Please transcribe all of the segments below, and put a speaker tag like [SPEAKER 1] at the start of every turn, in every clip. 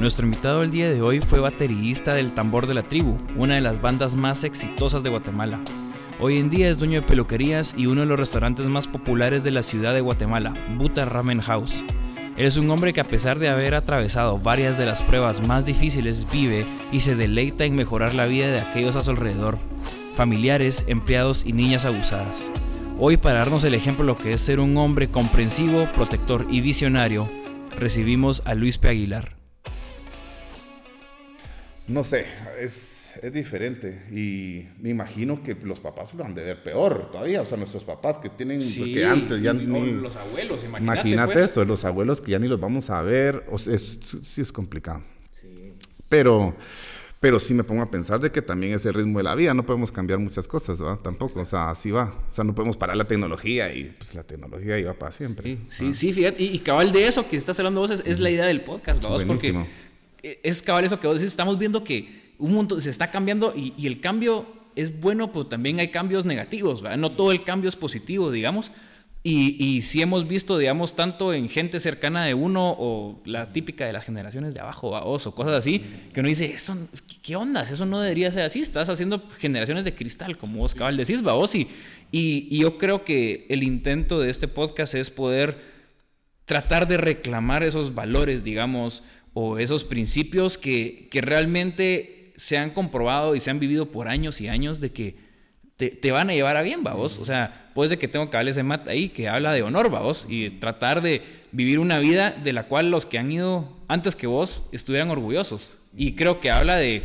[SPEAKER 1] Nuestro invitado el día de hoy fue baterista del Tambor de la Tribu, una de las bandas más exitosas de Guatemala. Hoy en día es dueño de peluquerías y uno de los restaurantes más populares de la ciudad de Guatemala, Buta Ramen House. Es un hombre que a pesar de haber atravesado varias de las pruebas más difíciles vive y se deleita en mejorar la vida de aquellos a su alrededor, familiares, empleados y niñas abusadas. Hoy para darnos el ejemplo de lo que es ser un hombre comprensivo, protector y visionario, recibimos a Luis P. Aguilar.
[SPEAKER 2] No sé, es, es diferente. Y me imagino que los papás lo han de ver peor todavía. O sea, nuestros papás que tienen. que antes ya
[SPEAKER 1] o
[SPEAKER 2] ni.
[SPEAKER 1] los abuelos, imagínate.
[SPEAKER 2] Imagínate
[SPEAKER 1] pues.
[SPEAKER 2] eso, los abuelos que ya ni los vamos a ver. O sea, es- sí es complicado. Pero, pero sí me pongo a pensar de que también es el ritmo de la vida. No podemos cambiar muchas cosas, ¿verdad? Tampoco. O sea, así va. O sea, no podemos parar la tecnología y pues la tecnología iba para siempre.
[SPEAKER 1] Sí, sí, sí, fíjate. Y, y cabal de eso que estás hablando vos es, es la idea del podcast, vamos, porque
[SPEAKER 2] Buenísimo.
[SPEAKER 1] eh, es cabal eso que vos decís. Estamos viendo que un montón se está cambiando y, el cambio es bueno, pero también hay cambios negativos, ¿verdad? No todo el cambio es positivo, digamos. Y, sí hemos visto, digamos, tanto en gente cercana de uno o la típica de las generaciones de abajo, vamos, o cosas así, que uno dice, eso, ¿qué, ondas? Eso no debería ser así. Estás haciendo generaciones de cristal, como vos cabal decís, vos. Y, y, y yo creo que el intento de este podcast es poder tratar de reclamar esos valores, digamos, o esos principios que, que realmente se han comprobado y se han vivido por años y años de que te, te van a llevar a bien, vos. O sea, pues de que tengo hablar ese mat ahí que habla de honor, vos, y tratar de vivir una vida de la cual los que han ido antes que vos estuvieran orgullosos. Y creo que habla de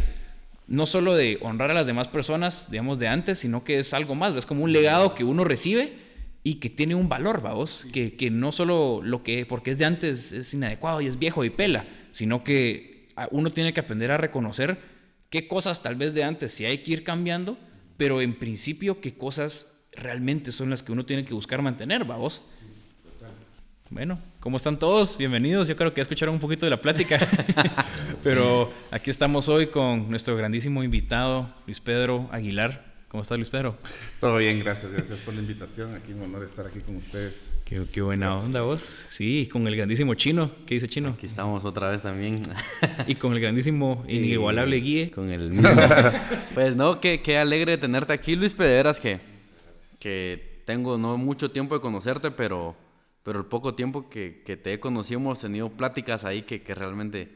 [SPEAKER 1] no solo de honrar a las demás personas, digamos, de antes, sino que es algo más, es como un legado que uno recibe y que tiene un valor, vamos, que, que no solo lo que, porque es de antes, es inadecuado y es viejo y pela, sino que a- uno tiene que aprender a reconocer qué cosas tal vez de antes sí hay que ir cambiando, pero en principio qué cosas realmente son las que uno tiene que buscar mantener, vamos. Bueno, ¿cómo están todos? Bienvenidos. Yo creo que ya escucharon un poquito de la plática. Pero aquí estamos hoy con nuestro grandísimo invitado, Luis Pedro Aguilar. ¿Cómo estás, Luis Pedro?
[SPEAKER 2] Todo bien, gracias. Gracias por la invitación. Aquí un honor estar aquí con ustedes.
[SPEAKER 1] Qué, qué buena onda vos. Sí, con el grandísimo Chino. ¿Qué dice Chino?
[SPEAKER 3] Aquí estamos otra vez también.
[SPEAKER 1] Y con el grandísimo, inigualable Guille.
[SPEAKER 3] Con el mismo. pues no, qué, qué alegre tenerte aquí, Luis Pederas, que, que tengo no mucho tiempo de conocerte, pero, pero el poco tiempo que, que te he conocido hemos tenido pláticas ahí que, que realmente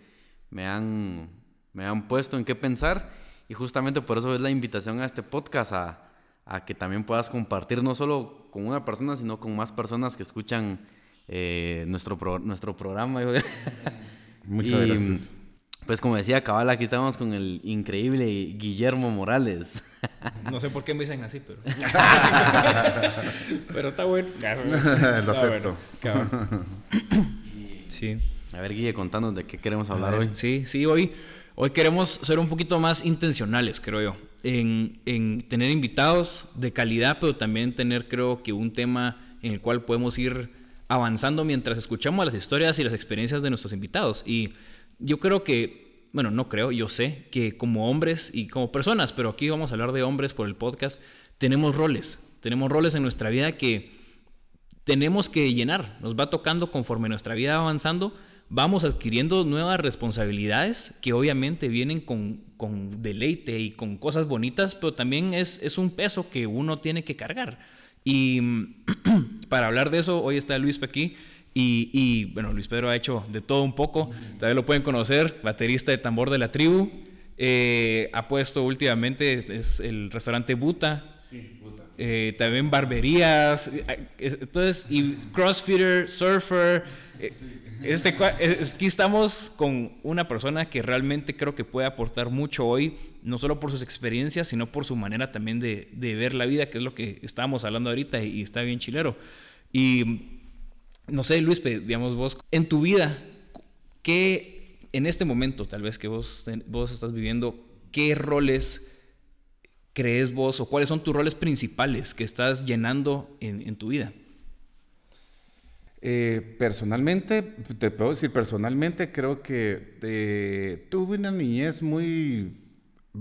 [SPEAKER 3] me han, me han puesto en qué pensar. Y justamente por eso es la invitación a este podcast, a, a que también puedas compartir no solo con una persona, sino con más personas que escuchan eh, nuestro, pro- nuestro programa.
[SPEAKER 2] Muchas
[SPEAKER 3] Y,
[SPEAKER 2] gracias.
[SPEAKER 3] Pues como decía Cabal, aquí estamos con el increíble Guillermo Morales.
[SPEAKER 1] No sé por qué me dicen así, pero. pero está bueno.
[SPEAKER 2] Lo
[SPEAKER 1] Está
[SPEAKER 2] acepto.
[SPEAKER 1] bueno. Sí.
[SPEAKER 3] A ver, Guille, contanos de qué queremos hablar
[SPEAKER 1] ver,
[SPEAKER 3] hoy.
[SPEAKER 1] Sí, sí, hoy, hoy queremos ser un poquito más intencionales, creo yo, en, en tener invitados de calidad, pero también tener, creo que, un tema en el cual podemos ir avanzando mientras escuchamos las historias y las experiencias de nuestros invitados. Y yo creo que, bueno, no creo, yo sé que como hombres y como personas, pero aquí vamos a hablar de hombres por el podcast, tenemos roles, tenemos roles en nuestra vida que tenemos que llenar. Nos va tocando conforme nuestra vida va avanzando, vamos adquiriendo nuevas responsabilidades que obviamente vienen con, con deleite y con cosas bonitas, pero también es, es un peso que uno tiene que cargar. Y para hablar de eso, hoy está Luis aquí. Y, y, bueno, Luis Pedro ha hecho de todo un poco. También lo pueden conocer, baterista de tambor de la tribu. Eh, ha puesto últimamente, es, es el restaurante Buta. Eh, también barberías, eh, es- entonces, y crossfitter, surfer. eh, Este, cua- es- aquí estamos con una persona que realmente creo que puede aportar mucho hoy, no solo por sus experiencias, sino por su manera también de, ver la vida, que es lo que estábamos hablando ahorita y, está bien chilero. Y no sé, Luis, digamos vos, en tu vida, ¿qué ¿qué en este momento, tal vez que vos, vos estás viviendo, qué roles crees vos o cuáles son tus roles principales que estás llenando en, tu vida?
[SPEAKER 2] Eh, personalmente, te puedo decir, personalmente creo que eh, tuve una niñez muy...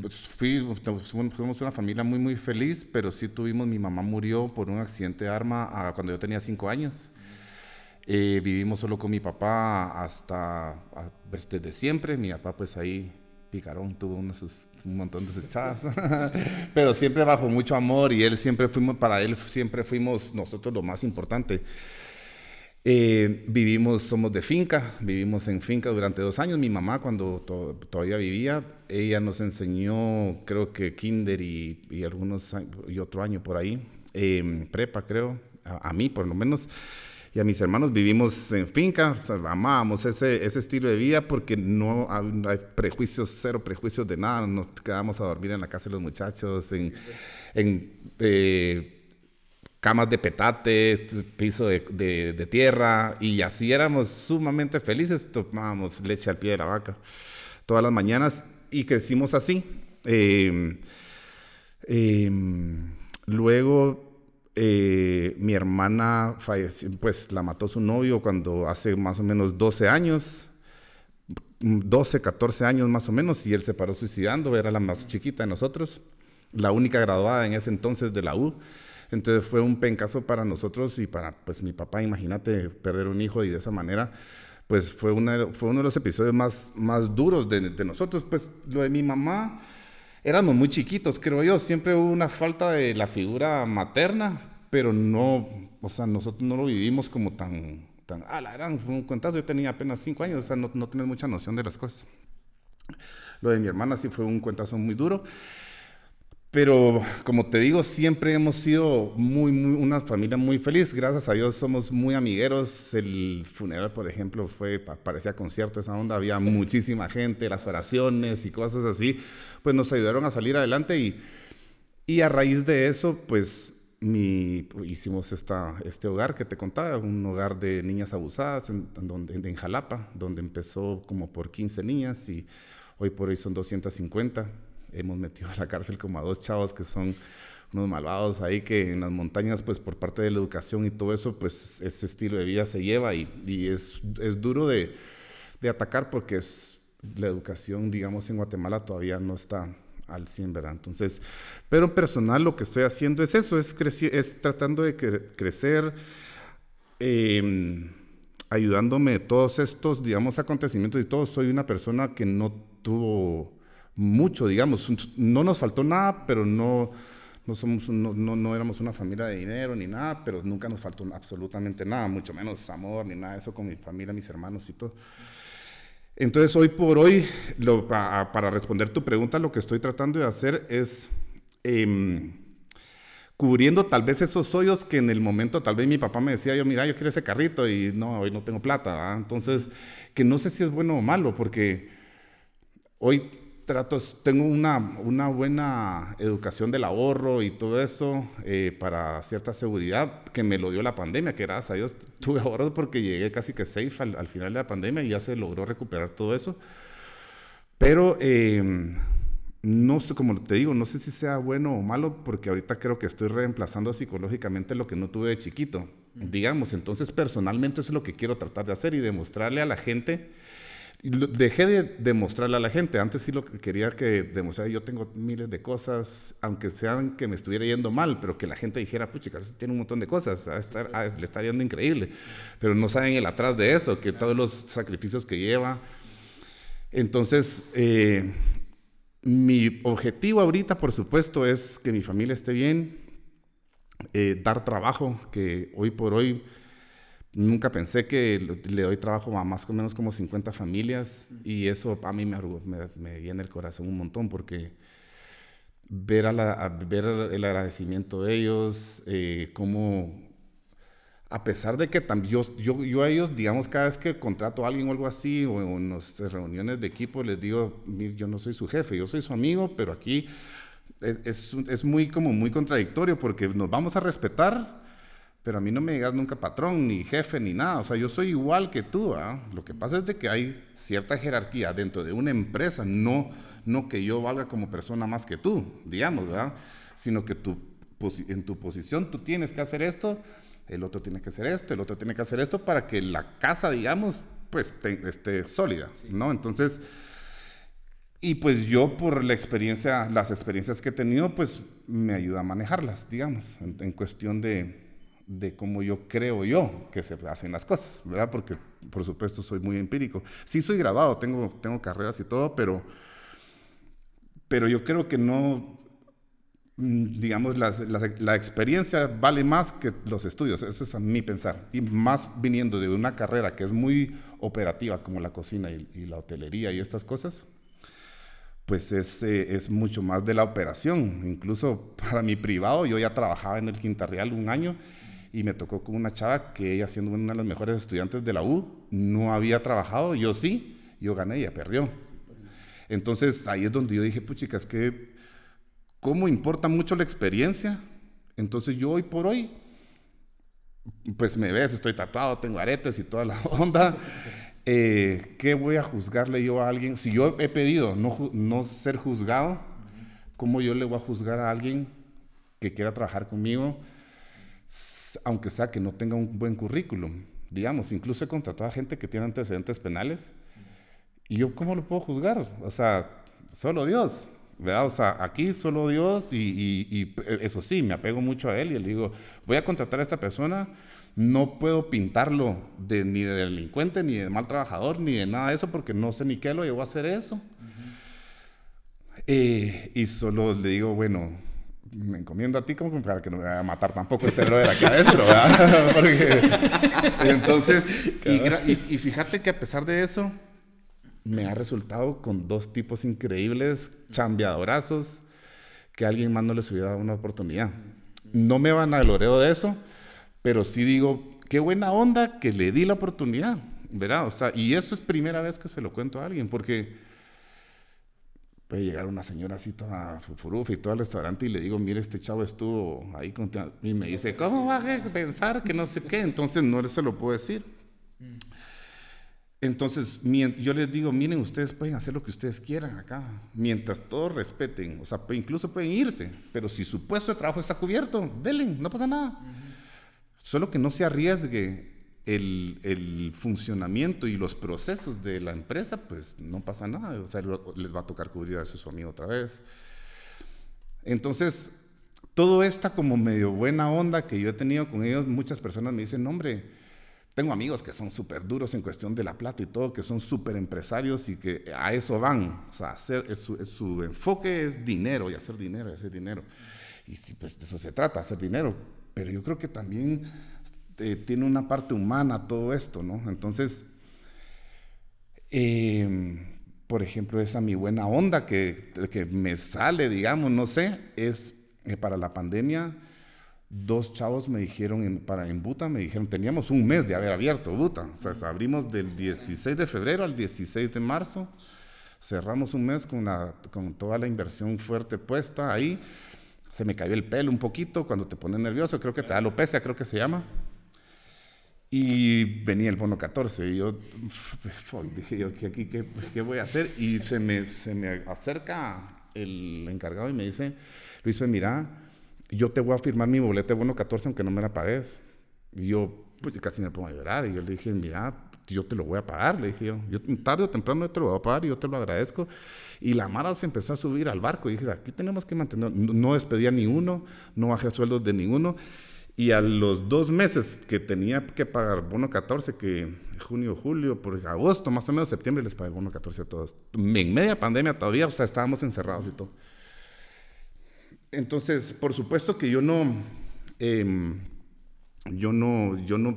[SPEAKER 2] Pues, fuimos una familia muy, muy feliz, pero sí tuvimos, mi mamá murió por un accidente de arma ah, cuando yo tenía cinco años. Eh, vivimos solo con mi papá hasta, ah, pues, desde siempre. Mi papá pues ahí picarón, tuvo un montón de echadas, pero siempre bajo mucho amor y él siempre fuimos, para él siempre fuimos nosotros lo más importante. Eh, vivimos, somos de finca, vivimos en finca durante dos años. Mi mamá, cuando todavía vivía, ella nos enseñó, creo que kinder y, y algunos y otro año por ahí, prepa, creo, a, mí por lo menos y a mis hermanos vivimos en finca, amábamos ese, ese estilo de vida porque no hay, prejuicios, cero prejuicios de nada, nos quedamos a dormir en la casa de los muchachos, en, en eh, camas de petate, piso de, tierra, y así éramos sumamente felices, tomábamos leche al pie de la vaca todas las mañanas y crecimos así. Eh, eh, luego eh, mi hermana falleció, pues la mató su novio cuando hace más o menos 12 años, 12, 14 años más o menos, y él se paró suicidando, era la más chiquita de nosotros, la única graduada en ese entonces de la U. Entonces fue un pencazo para nosotros y para pues mi papá, imagínate perder un hijo y de esa manera, pues fue, una, fue uno de los episodios más, más duros de, de nosotros. Pues lo de mi mamá, éramos muy chiquitos, creo yo, siempre hubo una falta de la figura materna, pero no, o sea, nosotros no lo vivimos como tan, tan, ah, la gran, fue un cuentazo, yo tenía apenas cinco años, o sea, no, no mucha noción de las cosas. Lo de mi hermana sí fue un cuentazo muy duro. Pero como te digo, siempre hemos sido muy, muy, una familia muy feliz. Gracias a Dios somos muy amigueros. El funeral, por ejemplo, fue, parecía concierto esa onda. Había muchísima gente, las oraciones y cosas así. Pues nos ayudaron a salir adelante y, y a raíz de eso, pues mi, hicimos esta, este hogar que te contaba, un hogar de niñas abusadas en, donde, en Jalapa, donde empezó como por 15 niñas y hoy por hoy son 250 hemos metido a la cárcel como a dos chavos que son unos malvados ahí que en las montañas, pues por parte de la educación y todo eso, pues ese estilo de vida se lleva y, es, es, duro de, de, atacar porque es, la educación, digamos, en Guatemala todavía no está al 100, ¿verdad? Entonces, pero en personal lo que estoy haciendo es eso, es, es tratando de crecer, eh, ayudándome todos estos, digamos, acontecimientos y todo. Soy una persona que no tuvo mucho, digamos. No nos faltó nada, pero no, no, somos, no, no, éramos una familia de dinero ni nada, pero nunca nos faltó absolutamente nada, mucho menos amor ni nada de eso con mi familia, mis hermanos y todo. Entonces, hoy por hoy, lo, para responder tu pregunta, lo que estoy tratando de hacer es em, cubriendo tal vez esos hoyos que en el momento, tal vez mi papá me decía, yo, mira, yo quiero ese carrito y no, hoy no tengo plata. Entonces, que no sé si es bueno o malo, porque hoy tengo una, una buena educación del ahorro y todo eso eh, para cierta seguridad que me lo dio la pandemia, que gracias a Dios tuve ahorro porque llegué casi que safe al, final de la pandemia y ya se logró recuperar todo eso. Pero eh, no sé, como te digo, no sé si sea bueno o malo porque ahorita creo que estoy reemplazando psicológicamente lo que no tuve de chiquito. Digamos, entonces personalmente eso es lo que quiero tratar de hacer y demostrarle a la gente Dejé de demostrarle a la gente. Antes sí lo que quería que demostrara. Yo tengo miles de cosas, aunque sean que me estuviera yendo mal, pero que la gente dijera, pucha, tiene un montón de cosas, a le está yendo increíble. Pero no saben el atrás de eso, que todos los sacrificios que lleva. Entonces, eh, mi objetivo ahorita, por supuesto, es que mi familia esté bien, eh, dar trabajo, que hoy por hoy Nunca pensé que le doy trabajo a más o menos como 50 familias y eso a mí me, me, llena el corazón un montón porque ver, a la, ver el agradecimiento de ellos, eh, cómo a pesar de que yo, yo, yo, a ellos, digamos, cada vez que contrato a alguien o algo así, o en nuestras reuniones de equipo, les digo, yo no soy su jefe, yo soy su amigo, pero aquí es, es, es muy como muy contradictorio porque nos vamos a respetar, pero a mí no me digas nunca patrón, ni jefe, ni nada. O sea, yo soy igual que tú. ¿ah? Lo que pasa es de que hay cierta jerarquía dentro de una empresa, no, no que yo valga como persona más que tú, digamos, ¿verdad? Sino que tú, en tu posición tú tienes que hacer esto, el otro tiene que hacer esto, el otro tiene que hacer esto para que la casa, digamos, pues esté sólida, ¿no? Entonces, y pues yo por la experiencia, las experiencias que he tenido, pues me ayuda a manejarlas, digamos, en cuestión de, de cómo yo creo yo que se hacen las cosas, ¿verdad? Porque, por supuesto, soy muy empírico. Sí soy grabado, tengo, tengo carreras y todo, pero, pero yo creo que no, mm, digamos, la, la, experiencia vale más que los estudios, eso es a mi pensar. Y más viniendo de una carrera que es muy operativa, como la cocina y, la hotelería y estas cosas, pues es, eh, es, mucho más de la operación. Incluso para mi privado, yo ya trabajaba en el Quinta Real un año y me tocó con una chava que ella siendo una de las mejores estudiantes de la U, no había trabajado, yo sí, yo gané, ella perdió. Entonces ahí es donde yo dije, puchica, es que, ¿cómo importa mucho la experiencia? Entonces yo hoy por hoy, pues me ves, estoy tatuado, tengo aretes y toda la onda. Eh, ¿Qué voy a juzgarle yo a alguien? Si yo he pedido no, no ser juzgado, ¿cómo yo le voy a juzgar a alguien que quiera trabajar conmigo? Aunque sea que no tenga un buen currículum. Digamos, incluso he contratado a gente que tiene antecedentes penales. ¿Y yo cómo lo puedo juzgar? O sea, solo Dios. ¿verdad? O sea, aquí solo Dios y, eso sí, me apego mucho a Él y le digo, voy a contratar a esta persona, no puedo pintarlo de, ni de delincuente, ni de mal trabajador, ni de nada de eso, porque no sé ni qué lo llevó a hacer eso. Eh, y solo le digo, bueno, me encomiendo a ti como para que no me vaya a matar tampoco este brother aquí adentro, ¿verdad? Porque, entonces, y, fíjate que a pesar de eso, me ha resultado con dos tipos increíbles, chambeadorazos, que alguien más no les hubiera dado una oportunidad. No me van a gloreo de eso, pero sí digo, qué buena onda que le di la oportunidad, ¿verdad? O sea, y eso es primera vez que se lo cuento a alguien, porque puede llegar una señora así toda fufurufa y todo al restaurante y le digo, mire, este chavo estuvo ahí con... Y me dice, ¿cómo va a pensar que no sé qué? Entonces no se lo puedo decir. Entonces, yo les digo, miren, ustedes pueden hacer lo que ustedes quieran acá, mientras todos respeten, o sea, incluso pueden irse, pero si su puesto de trabajo está cubierto, denle, no pasa nada. Solo que no se arriesgue el, funcionamiento y los procesos de la empresa, pues no pasa nada. O sea, les va a tocar cubrir a su amigo otra vez. Entonces, todo esta como medio buena onda que yo he tenido con ellos, muchas personas me dicen, hombre, tengo amigos que son súper duros en cuestión de la plata y todo, que son súper empresarios y que a eso van. O sea, hacer, su, su, enfoque es dinero y hacer dinero y hacer dinero. Y sí, pues de eso se trata, hacer dinero. Pero yo creo que también este, tiene una parte humana todo esto, ¿no? Entonces, em, por ejemplo, esa mi buena onda que, que me sale, digamos, no sé, es eh, para la pandemia. Dos chavos me dijeron en, para, en Buta, me dijeron, teníamos un mes de haber abierto Buta. O sea, abrimos del 16 de febrero al 16 de marzo. Cerramos un mes con, con toda la inversión fuerte puesta ahí. Se me cayó el pelo un poquito cuando te pones nervioso. Creo que te da alopecia, creo que se llama. Y venía el bono 14 y yo dije yo, ¿qué, aquí, qué, qué, voy a hacer? Y se me, se me acerca el encargado y me dice, Luis, mira, yo te voy a firmar mi boleta de bono 14 aunque no me la pagues. Y yo pues, casi me pongo a llorar y yo le dije, mira, yo te lo voy a pagar, le dije yo. yo tarde o temprano yo te lo voy a pagar y yo te lo agradezco. Y la Mara se empezó a subir al barco y dije, aquí tenemos que mantener, no, no despedía ni uno, no bajé sueldos de ninguno. Y a los dos meses que tenía que pagar bono 14, que junio, julio, por agosto, más o menos septiembre, les pagué el bono 14 a todos. En media pandemia todavía, o sea, estábamos encerrados y todo. Entonces, por supuesto que yo no, em, yo no, yo no,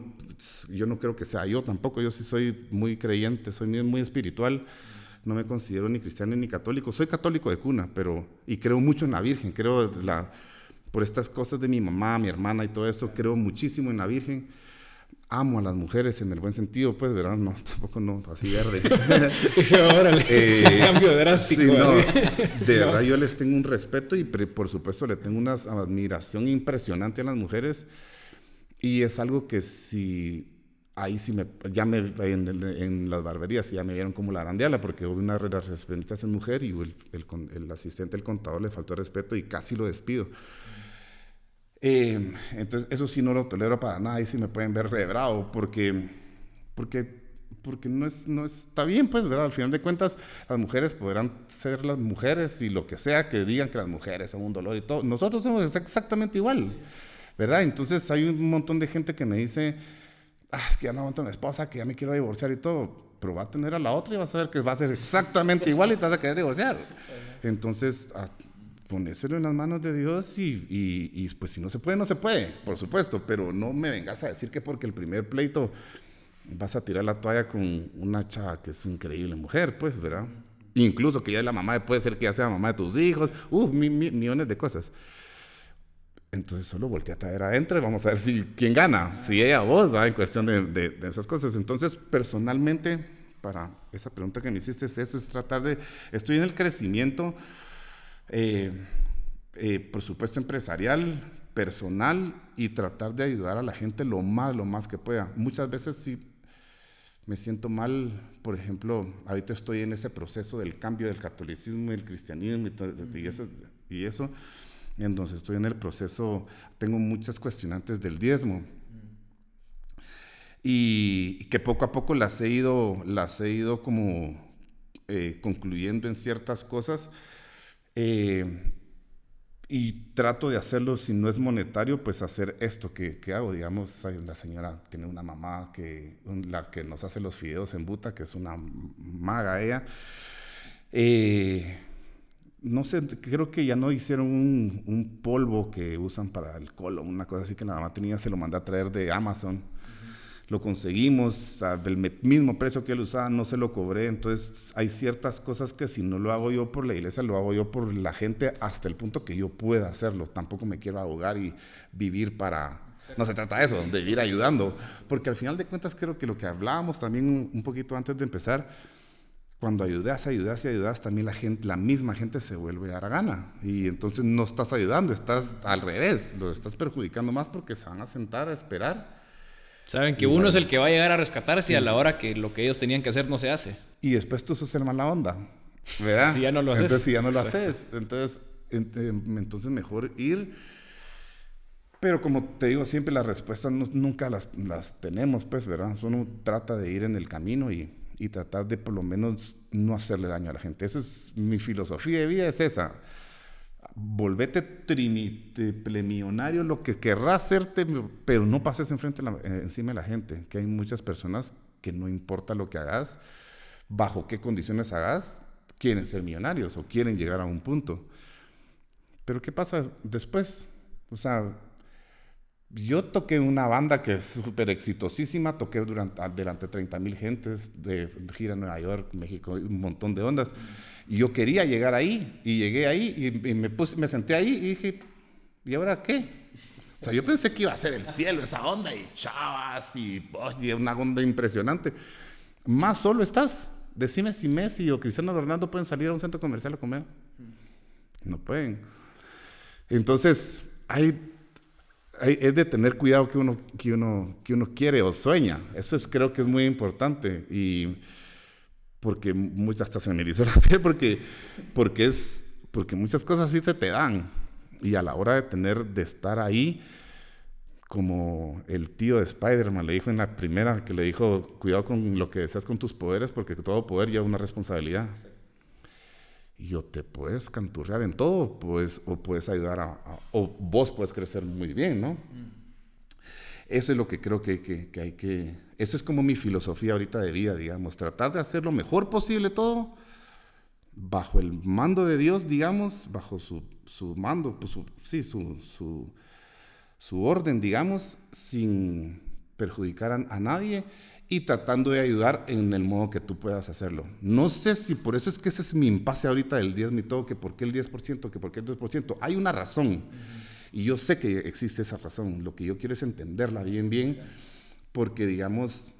[SPEAKER 2] yo no creo que sea yo tampoco. Yo sí soy muy creyente, soy muy, espiritual. No me considero ni cristiano ni católico. Soy católico de cuna, pero y creo mucho en la Virgen. Creo la por estas cosas de mi mamá, mi hermana y todo eso, creo muchísimo en la Virgen. Amo a las mujeres en el buen sentido, pues, ¿verdad? No, tampoco no, así verde. Órale, eh, cambio drástico. de verdad yo les tengo un respeto y por supuesto le tengo una admiración impresionante a las mujeres. Y es algo que si ahí sí me, ya me, en, en las barberías ya me vieron como la arandeala, porque hubo una recepcionista en mujer y el, el, el, asistente del contador le faltó respeto y casi lo despido. Eh, entonces, eso sí no lo tolero para nada, ahí sí me pueden ver re bravo, porque, porque, porque no, es, no está bien, pues, ¿verdad? Al final de cuentas, las mujeres podrán ser las mujeres y lo que sea que digan que las mujeres son un dolor y todo. Nosotros somos exactamente igual, ¿verdad? Entonces, hay un montón de gente que me dice ah, es que ya no aguanto a mi esposa, que ya me quiero divorciar y todo. Pero va a tener a la otra y vas a ver que va a ser exactamente igual y te vas a querer divorciar. Entonces, a ponérselo en las manos de Dios y, y, pues si no se puede, no se puede, por supuesto. Pero no me vengas a decir que porque el primer pleito vas a tirar la toalla con una chava que es increíble mujer, pues, ¿verdad? Incluso que ya es la mamá, puede ser que ya sea mamá de tus hijos, uh, millones de cosas. Entonces solo volteate a ver adentro y vamos a ver si quién gana, si ella o vos, va en cuestión de, de, esas cosas. Entonces, personalmente, para esa pregunta que me hiciste, es eso, es tratar de, estoy en el crecimiento, eh, eh, por supuesto, empresarial, personal y tratar de ayudar a la gente lo más, lo más que pueda. Muchas veces sí me siento mal, por ejemplo, ahorita estoy en ese proceso del cambio del catolicismo y el cristianismo y, y eso, y eso entonces estoy en el proceso, tengo muchas cuestionantes del diezmo. Y, que poco a poco las he ido, las he ido como eh, concluyendo en ciertas cosas. Eh, y trato de hacerlo, si no es monetario, pues hacer esto que, que hago. Digamos, la señora tiene una mamá que, la que nos hace los fideos en Buta, que es una maga ella. Eh, no sé, creo que ya no hicieron un, polvo que usan para el colon, una cosa así que la mamá tenía, se lo mandé a traer de Amazon. Lo conseguimos al mismo precio que él usaba, no se lo cobré. Entonces, hay ciertas cosas que si no lo hago yo por la iglesia, lo hago yo por la gente hasta el punto que yo pueda hacerlo. Tampoco me quiero ahogar y vivir para. No se trata de eso, de vivir ayudando. Porque al final de cuentas, creo que lo que hablábamos también un poquito antes de empezar cuando ayudas, ayudas y ayudas, también la gente, la misma gente se vuelve gana Y entonces no estás ayudando, estás al revés, lo estás perjudicando más porque se van a sentar a esperar.
[SPEAKER 1] Saben que uno es el que va a llegar a rescatarse a la hora que lo que ellos tenían que hacer no se hace.
[SPEAKER 2] Y después tú sos el mala onda, ¿verdad?
[SPEAKER 1] si ya no lo haces.
[SPEAKER 2] Entonces si ya no lo haces, entonces, entonces mejor ir. Pero como te digo, siempre las respuestas nunca las, las tenemos, pues, ¿verdad? Uno trata de ir en el camino y y tratar de por lo menos no hacerle daño a la gente. Esa es mi filosofía de vida, es esa. Volvete plemillonario, lo que querrás hacerte, pero no pases enfrente eh, encima de la gente, que hay muchas personas que no importa lo que hagas, bajo qué condiciones hagas, quieren ser millonarios o quieren llegar a un punto. Pero ¿qué pasa después? O sea, yo toqué una banda que es súper exitosísima, toqué durante, delante de 30 mil gentes de gira en Nueva York, México, un montón de ondas. Y yo quería llegar ahí, y llegué ahí, y, me, puse, me senté ahí y dije, ¿y ahora qué? O sea, yo pensé que iba a ser el cielo esa onda, y chavas, y oye, una onda impresionante. Más solo estás. Decime si Messi o Cristiano Ronaldo pueden salir a un centro comercial a comer. No pueden. Entonces, hay es de tener cuidado que uno, que, uno, que uno quiere o sueña. Eso es, creo que es muy importante. Y porque muchas hasta se me hizo la piel porque, porque, es, porque muchas cosas sí se te dan. Y a la hora de tener, de estar ahí, como el tío de Spider-Man le dijo en la primera, que le dijo, cuidado con lo que deseas con tus poderes, porque todo poder lleva una responsabilidad y yo te puedes canturrear en todo, pues, o puedes ayudar a, o vos puedes crecer muy bien, ¿no? Eso es lo que creo que, que, que, hay que, eso es como mi filosofía ahorita de vida, digamos, tratar de hacer lo mejor posible todo, bajo el mando de Dios, digamos, bajo su, su mando, pues su, sí, su, su, orden, digamos, sin perjudicar a, a nadie y tratando de ayudar en el modo que tú puedas hacerlo. No sé si por eso es que ese es mi impasse ahorita del 10 mi todo, que por qué el 10%, que por qué el 2%. Hay una razón y yo sé que existe esa razón. Lo que yo quiero es entenderla bien, bien, porque digamos,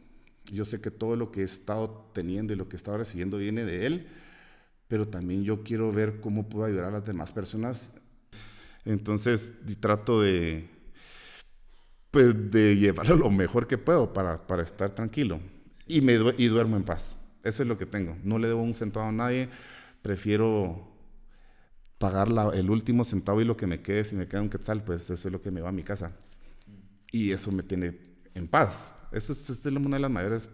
[SPEAKER 2] yo sé que todo lo que he estado teniendo y lo que he estado recibiendo viene de él, pero también yo quiero ver cómo puedo ayudar a las demás personas. Entonces, trato de pues de llevarlo lo mejor que puedo para, para estar tranquilo. Y, me, y duermo en paz. Eso es lo que tengo. No le debo un centavo a nadie. Prefiero pagar el último centavo y lo que me quede, si me queda un quetzal, pues eso es lo que me va a mi casa. Y eso me tiene en paz. Eso es, una de las mayores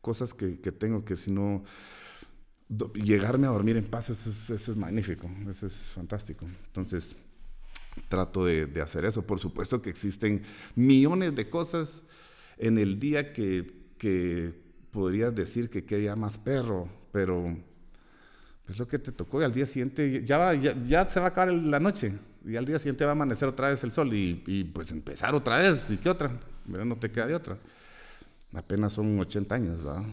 [SPEAKER 2] cosas que, tengo, que si no, llegarme a dormir en paz, eso es, eso es magnífico, eso es fantástico. Entonces, trato de, hacer eso. Por supuesto que existen millones de cosas en el día que, que podrías decir que queda más perro, pero es lo que te tocó y al día siguiente ya, va, ya, se va a acabar la noche y al día siguiente va a amanecer otra vez el sol y, y pues empezar otra vez y qué otra, pero no te queda de otra. Apenas son 80 años, ¿verdad?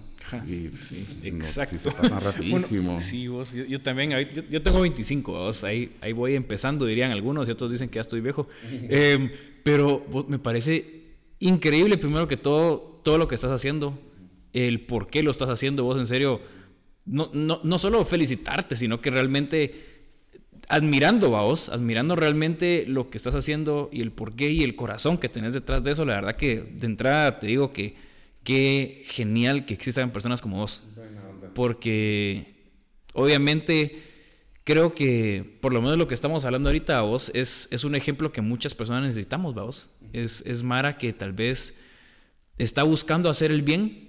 [SPEAKER 1] Y, sí, exacto.
[SPEAKER 2] se pasa rapidísimo.
[SPEAKER 1] sí, vos, yo, también, yo, tengo 25, vos, ahí, ahí voy empezando, dirían algunos, y otros dicen que ya estoy viejo. Em, pero me parece increíble, primero que todo, todo lo que estás haciendo, el por qué lo estás haciendo, vos en serio, no, no, no solo felicitarte, sino que realmente admirando, vos, admirando realmente lo que estás haciendo y el por qué y el corazón que tenés detrás de eso, la verdad que de entrada te digo que qué genial que existan personas como vos. Porque obviamente creo que por lo menos lo que estamos hablando ahorita, vos, es, es un ejemplo que muchas personas necesitamos, vos. Es, es Mara que tal vez está buscando hacer el bien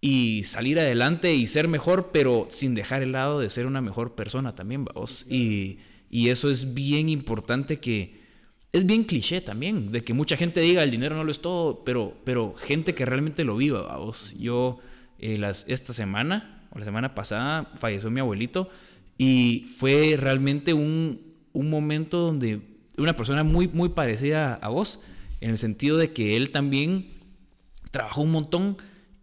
[SPEAKER 1] y salir adelante y ser mejor, pero sin dejar el lado de ser una mejor persona también, vos. Y, y eso es bien importante que es bien cliché también, de que mucha gente diga el dinero no lo es todo, pero, pero gente que realmente lo viva, vamos. Yo eh, las, esta semana, o la semana pasada, falleció mi abuelito y fue realmente un, un momento donde una persona muy, muy parecida a vos, en el sentido de que él también trabajó un montón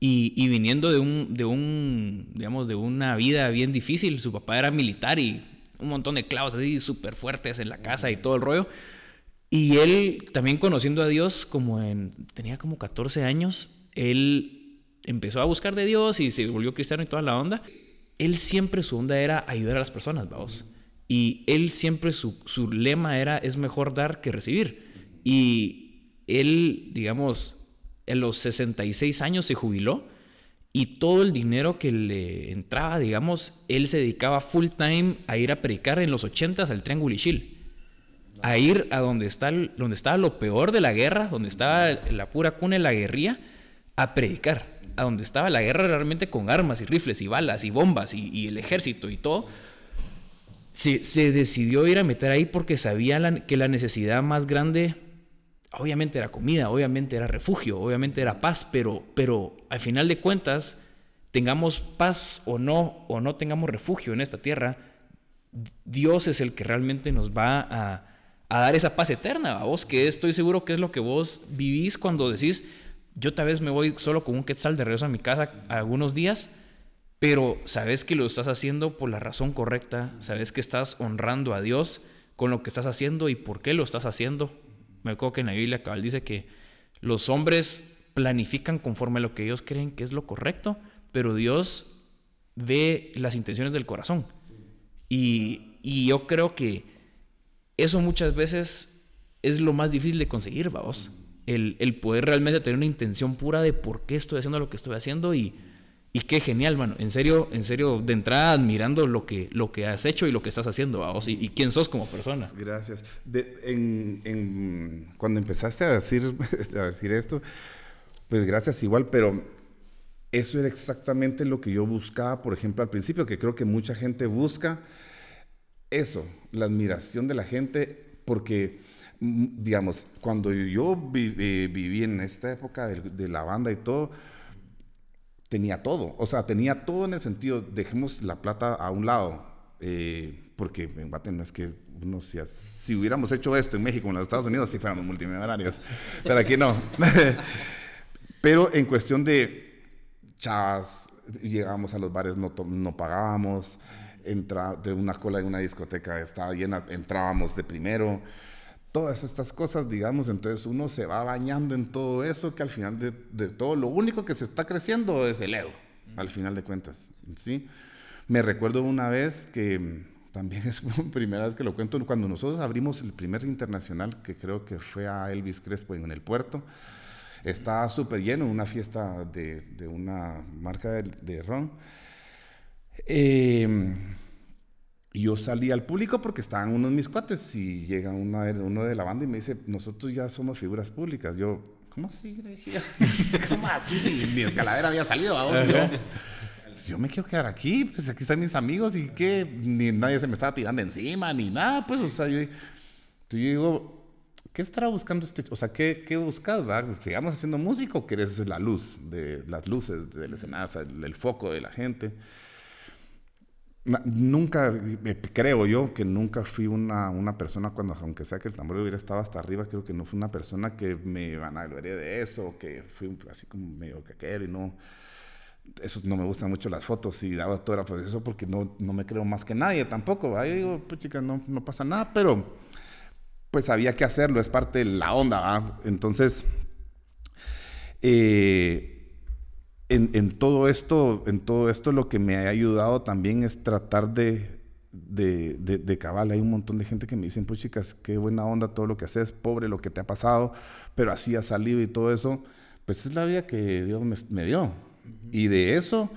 [SPEAKER 1] y, viniendo de un, de un, digamos, de una vida bien difícil, su papá era militar y un montón de clavos así súper fuertes en la casa y todo el rollo. Y él, también conociendo a Dios, como en, tenía como 14 años, él empezó a buscar de Dios y se volvió cristiano y toda la onda. Él siempre su onda era ayudar a las personas, vamos. Y él siempre su, su lema era es mejor dar que recibir. Y él, digamos, en los 66 años se jubiló y todo el dinero que le entraba, digamos, él se dedicaba full time a ir a predicar en los 80s al Triángulo Ishil a ir a donde, está, donde estaba lo peor de la guerra, donde estaba la pura cuna de la guerrilla, a predicar. A donde estaba la guerra realmente con armas y rifles y balas y bombas y, el ejército y todo. Se, decidió ir a meter ahí porque sabía que la necesidad más grande, obviamente era comida, obviamente era refugio, obviamente era paz, pero, pero al final de cuentas, tengamos paz o no, o no tengamos refugio en esta tierra, Dios es el que realmente nos va a, a dar esa paz eterna, a vos, que estoy seguro que es lo que vos vivís cuando decís, yo tal vez me voy solo con un quetzal de regreso a mi casa algunos días, pero sabes que lo estás haciendo por la razón correcta, sabes que estás honrando a Dios con lo que estás haciendo y por qué lo estás haciendo. Me acuerdo que en la Biblia cabal dice que los hombres planifican conforme a lo que ellos creen que es lo correcto, pero Dios ve las intenciones del corazón. Y, y yo creo que eso muchas veces es lo más difícil de conseguir, vamos. El, el, poder realmente tener una intención pura de por qué estoy haciendo lo que estoy haciendo y, y qué genial, mano. En serio, en serio, de entrada admirando lo que, lo que has hecho y lo que estás haciendo, vamos, y, quién sos como persona.
[SPEAKER 2] Gracias. Cuando empezaste a decir, a decir esto, pues gracias igual, pero eso era exactamente lo que yo buscaba, por ejemplo, al principio, que creo que mucha gente busca eso, la admiración de la gente, porque, mm, digamos, cuando yo eh, viví en esta época de, la banda y todo, tenía todo, o sea, tenía todo en el sentido, dejemos la plata a un lado, eh, porque en Guate no es que si, hubiéramos hecho esto en México, en los Estados Unidos, si fuéramos multimillonarios, pero aquí no. pero en cuestión de chavas, llegábamos a los bares, no, no pagábamos entra de una cola en una discoteca estaba llena, entrábamos de primero. Todas estas cosas, digamos, entonces uno se va bañando en todo eso que al final de, todo lo único que se está creciendo es el ego, al final de cuentas, ¿sí? Me recuerdo una vez que también es la primera vez que lo cuento, cuando nosotros abrimos el primer internacional, que creo que fue a Elvis Crespo en el puerto, estaba súper lleno, una fiesta de, de una marca de, de ron. Eh, yo salí al público porque estaban unos de mis cuates y llega uno de, uno de la banda y me dice, nosotros ya somos figuras públicas. Yo, ¿cómo así? ¿Cómo así? Ni escaladera había salido. Yo, yo me quiero quedar aquí, pues aquí están mis amigos y que ni nadie se me estaba tirando encima ni nada. Pues, o sea, yo, yo digo, ¿qué estará buscando este? O sea, ¿qué, qué buscas? Va? ¿Sigamos haciendo música o querés la luz, de las luces del escenario, el, el foco de la gente? Nunca, creo yo, que nunca fui una, una persona cuando, aunque sea que el tambor hubiera estado hasta arriba, creo que no fui una persona que me van a gloriar de eso, que fui así como medio caquero y no. Eso no me gustan mucho las fotos y dar autógrafos eso porque no, no me creo más que nadie tampoco. Ahí digo, pues chicas, no, no pasa nada, pero pues había que hacerlo, es parte de la onda. ¿va? Entonces, eh, en, en, todo esto, en todo esto lo que me ha ayudado también es tratar de, de, de, de, cabal. Hay un montón de gente que me dicen, pues chicas, qué buena onda todo lo que haces, pobre lo que te ha pasado, pero así ha salido y todo eso. Pues es la vida que Dios me, me dio. Uh -huh. Y de eso,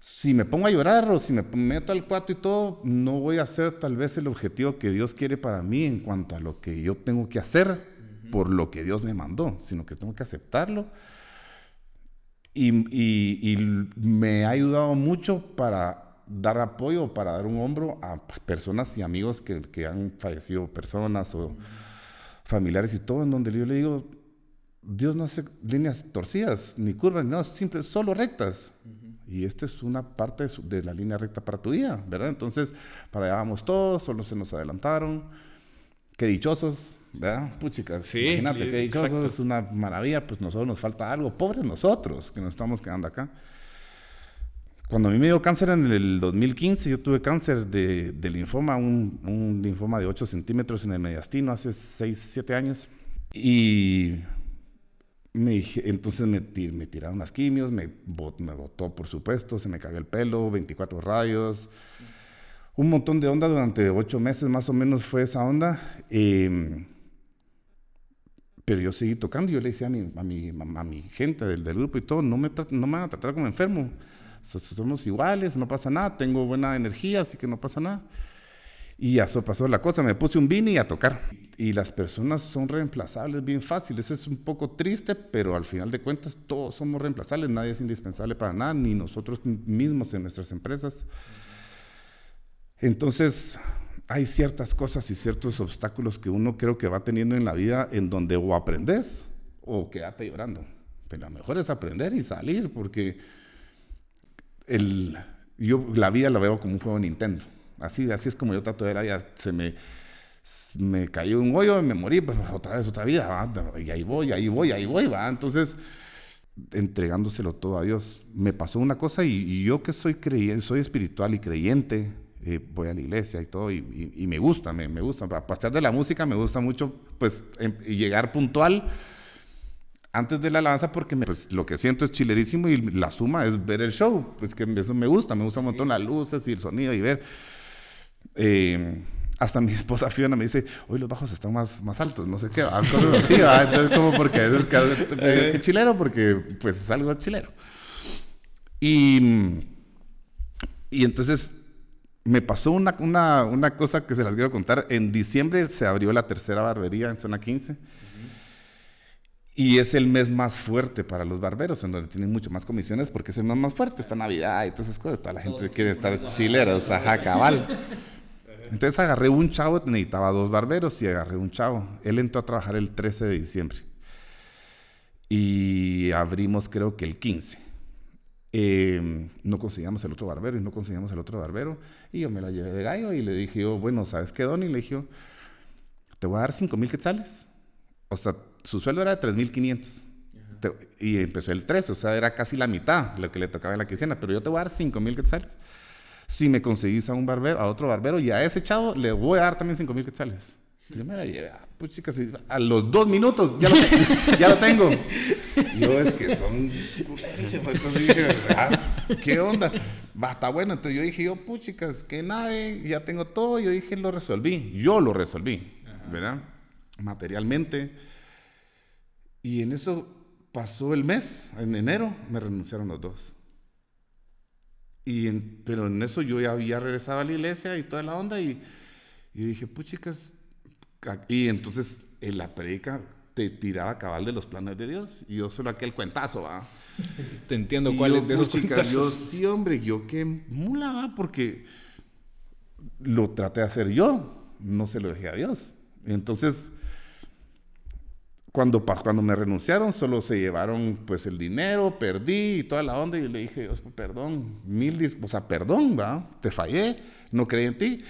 [SPEAKER 2] si me pongo a llorar o si me meto al cuarto y todo, no voy a hacer tal vez el objetivo que Dios quiere para mí en cuanto a lo que yo tengo que hacer uh -huh. por lo que Dios me mandó, sino que tengo que aceptarlo y, y, y, me ha ayudado mucho para dar apoyo, para dar un hombro a personas y amigos que, que han fallecido, personas o familiares y todo, en donde yo le digo, Dios no hace líneas torcidas, ni curvas, no, simple, solo rectas. Uh -huh. Y esta es una parte de, su, de, la línea recta para tu vida, ¿verdad? Entonces, para allá vamos todos, solo se nos adelantaron. Qué dichosos, ¿verdad? Puchicas, sí, imagínate qué dichosos, exacto. es una maravilla, pues nosotros nos falta algo, pobres nosotros que nos estamos quedando acá. Cuando a mí me dio cáncer en el 2015, yo tuve cáncer de, de linfoma, un, un, linfoma de 8 centímetros en el mediastino hace 6, 7 años. Y me dije, entonces me, me, tiraron las quimios, me, me botó por supuesto, se me cayó el pelo, 24 rayos un montón de onda durante ocho meses más o menos fue esa onda. Eh, pero yo seguí tocando. Yo le decía a mi, a mi, a mi gente del, del, grupo y todo, no me, no me van a tratar como enfermo. Somos iguales, no pasa nada. Tengo buena energía, así que no pasa nada. Y eso pasó la cosa. Me puse un vini a tocar. Y las personas son reemplazables bien fáciles. Es un poco triste, pero al final de cuentas todos somos reemplazables. Nadie es indispensable para nada, ni nosotros mismos en nuestras empresas. Entonces, hay ciertas cosas y ciertos obstáculos que uno creo que va teniendo en la vida en donde o aprendes o quédate llorando. Pero lo mejor es aprender y salir porque el, yo la vida la veo como un juego de Nintendo. Así, así es como yo trato de la vida. Se me, me cayó un hoyo y me morí, pues otra vez otra vida. ¿va? Y ahí voy, ahí voy, ahí voy. ¿va? Entonces, entregándoselo todo a Dios. Me pasó una cosa y, y yo que soy creyente, soy espiritual y creyente, eh, voy a la iglesia y todo, y, y, y me gusta, me, me, gusta. A pasar de la música me gusta mucho, pues, em, llegar puntual antes de la alabanza porque me, pues, lo que siento es chilerísimo y la suma es ver el show, pues que eso me gusta, me gusta un montón las luces y el sonido y ver. Eh, hasta mi esposa Fiona me dice, hoy los bajos están más, más altos, no sé qué, cosas así, ¿va? entonces como porque a veces que, que chilero, porque pues es algo chilero. Y, y entonces me pasó una, una, una, cosa que se las quiero contar. En diciembre se abrió la tercera barbería en zona 15. Uh -huh. Y es el mes más fuerte para los barberos, en donde tienen mucho más comisiones, porque es el mes más fuerte. Está Navidad y todas esas cosas. Toda la gente quiere estar chileros, ajá, cabal. Entonces agarré un chavo, necesitaba dos barberos y agarré un chavo. Él entró a trabajar el 13 de diciembre. Y abrimos creo que el 15 eh, no conseguíamos el otro barbero y no conseguíamos el otro barbero. Y yo me la llevé de gallo y le dije yo, bueno, ¿sabes qué, Don? Y le dije te voy a dar 5 mil quetzales. O sea, su sueldo era de 3 mil 500. Y empezó el 13, o sea, era casi la mitad lo que le tocaba en la quincena. Pero yo te voy a dar 5 mil quetzales. Si me conseguís a un barbero, a otro barbero y a ese chavo le voy a dar también 5 mil quetzales. Yo me la llevé, ah, pues chicas, a los dos minutos ya lo, ya lo tengo. Yo es que son. Entonces dije, ah, ¿qué onda? Va, está bueno. Entonces yo dije, yo, puchicas, qué nave, ya tengo todo. Yo dije, lo resolví. Yo lo resolví, ¿verdad? Materialmente. Y en eso pasó el mes, en enero, me renunciaron los dos. Y pero en eso yo ya había regresado a la iglesia y toda la onda. Y, y dije, puchicas. Y entonces en la predica te tiraba cabal de los planes de Dios. Y yo solo aquel cuentazo, ¿va?
[SPEAKER 1] Te entiendo cuál de esos
[SPEAKER 2] cuentazos. Yo, sí, hombre, yo qué mula, ¿va? Porque lo traté de hacer yo, no se lo dejé a Dios. Entonces, cuando, cuando me renunciaron, solo se llevaron pues el dinero, perdí y toda la onda. Y le dije, Dios, perdón, mil, o sea, perdón, ¿va? Te fallé, no creí en ti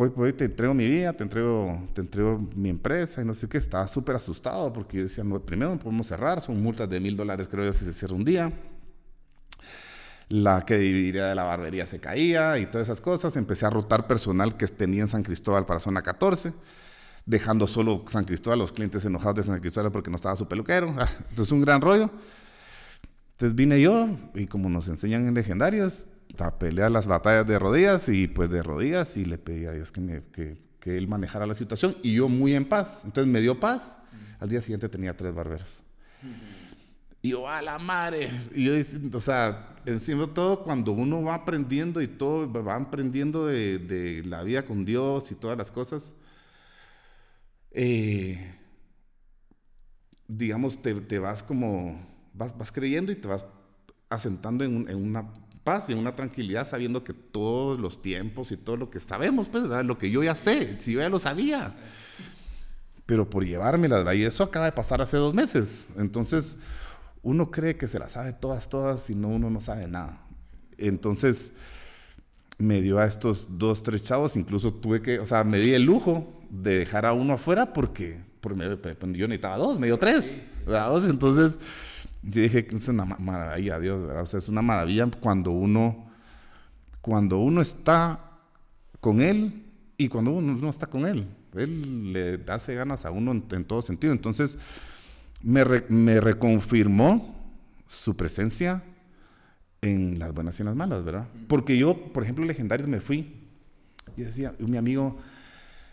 [SPEAKER 2] hoy por hoy te entrego mi vida, te entrego, te entrego mi empresa y no sé qué. Estaba súper asustado porque decía, no, primero no podemos cerrar, son multas de mil dólares creo yo si se cierra un día. La que dividiría de la barbería se caía y todas esas cosas. Empecé a rotar personal que tenía en San Cristóbal para zona 14, dejando solo San Cristóbal, los clientes enojados de San Cristóbal porque no estaba su peluquero. Entonces un gran rollo. Entonces vine yo y como nos enseñan en legendarias, a pelear las batallas de rodillas y pues de rodillas y le pedí a Dios que, me, que, que, él manejara la situación y yo muy en paz. Entonces me dio paz. Al día siguiente tenía tres barberos. Y yo, a la madre. Y yo, o sea, encima de todo, cuando uno va aprendiendo y todo, va aprendiendo de, de la vida con Dios y todas las cosas, eh, digamos, te, te, vas como, vas, vas creyendo y te vas asentando en, en una paz y una tranquilidad sabiendo que todos los tiempos y todo lo que sabemos, pues, lo que yo ya sé, si yo ya lo sabía. Pero por llevármelas, y eso acaba de pasar hace dos meses. Entonces, uno cree que se las sabe todas, todas, y no, uno no sabe nada. Entonces, me dio a estos dos, tres chavos, incluso tuve que, o sea, me di el lujo de dejar a uno afuera porque, porque yo necesitaba dos, me dio tres. Entonces, yo dije que es una maravilla, Dios, ¿verdad? O sea, es una maravilla cuando uno, cuando uno está con Él y cuando uno no está con Él. Él le hace ganas a uno en, todo sentido. Entonces, me, me, reconfirmó su presencia en las buenas y en las malas, ¿verdad? Porque yo, por ejemplo, legendarios me fui y decía, mi amigo,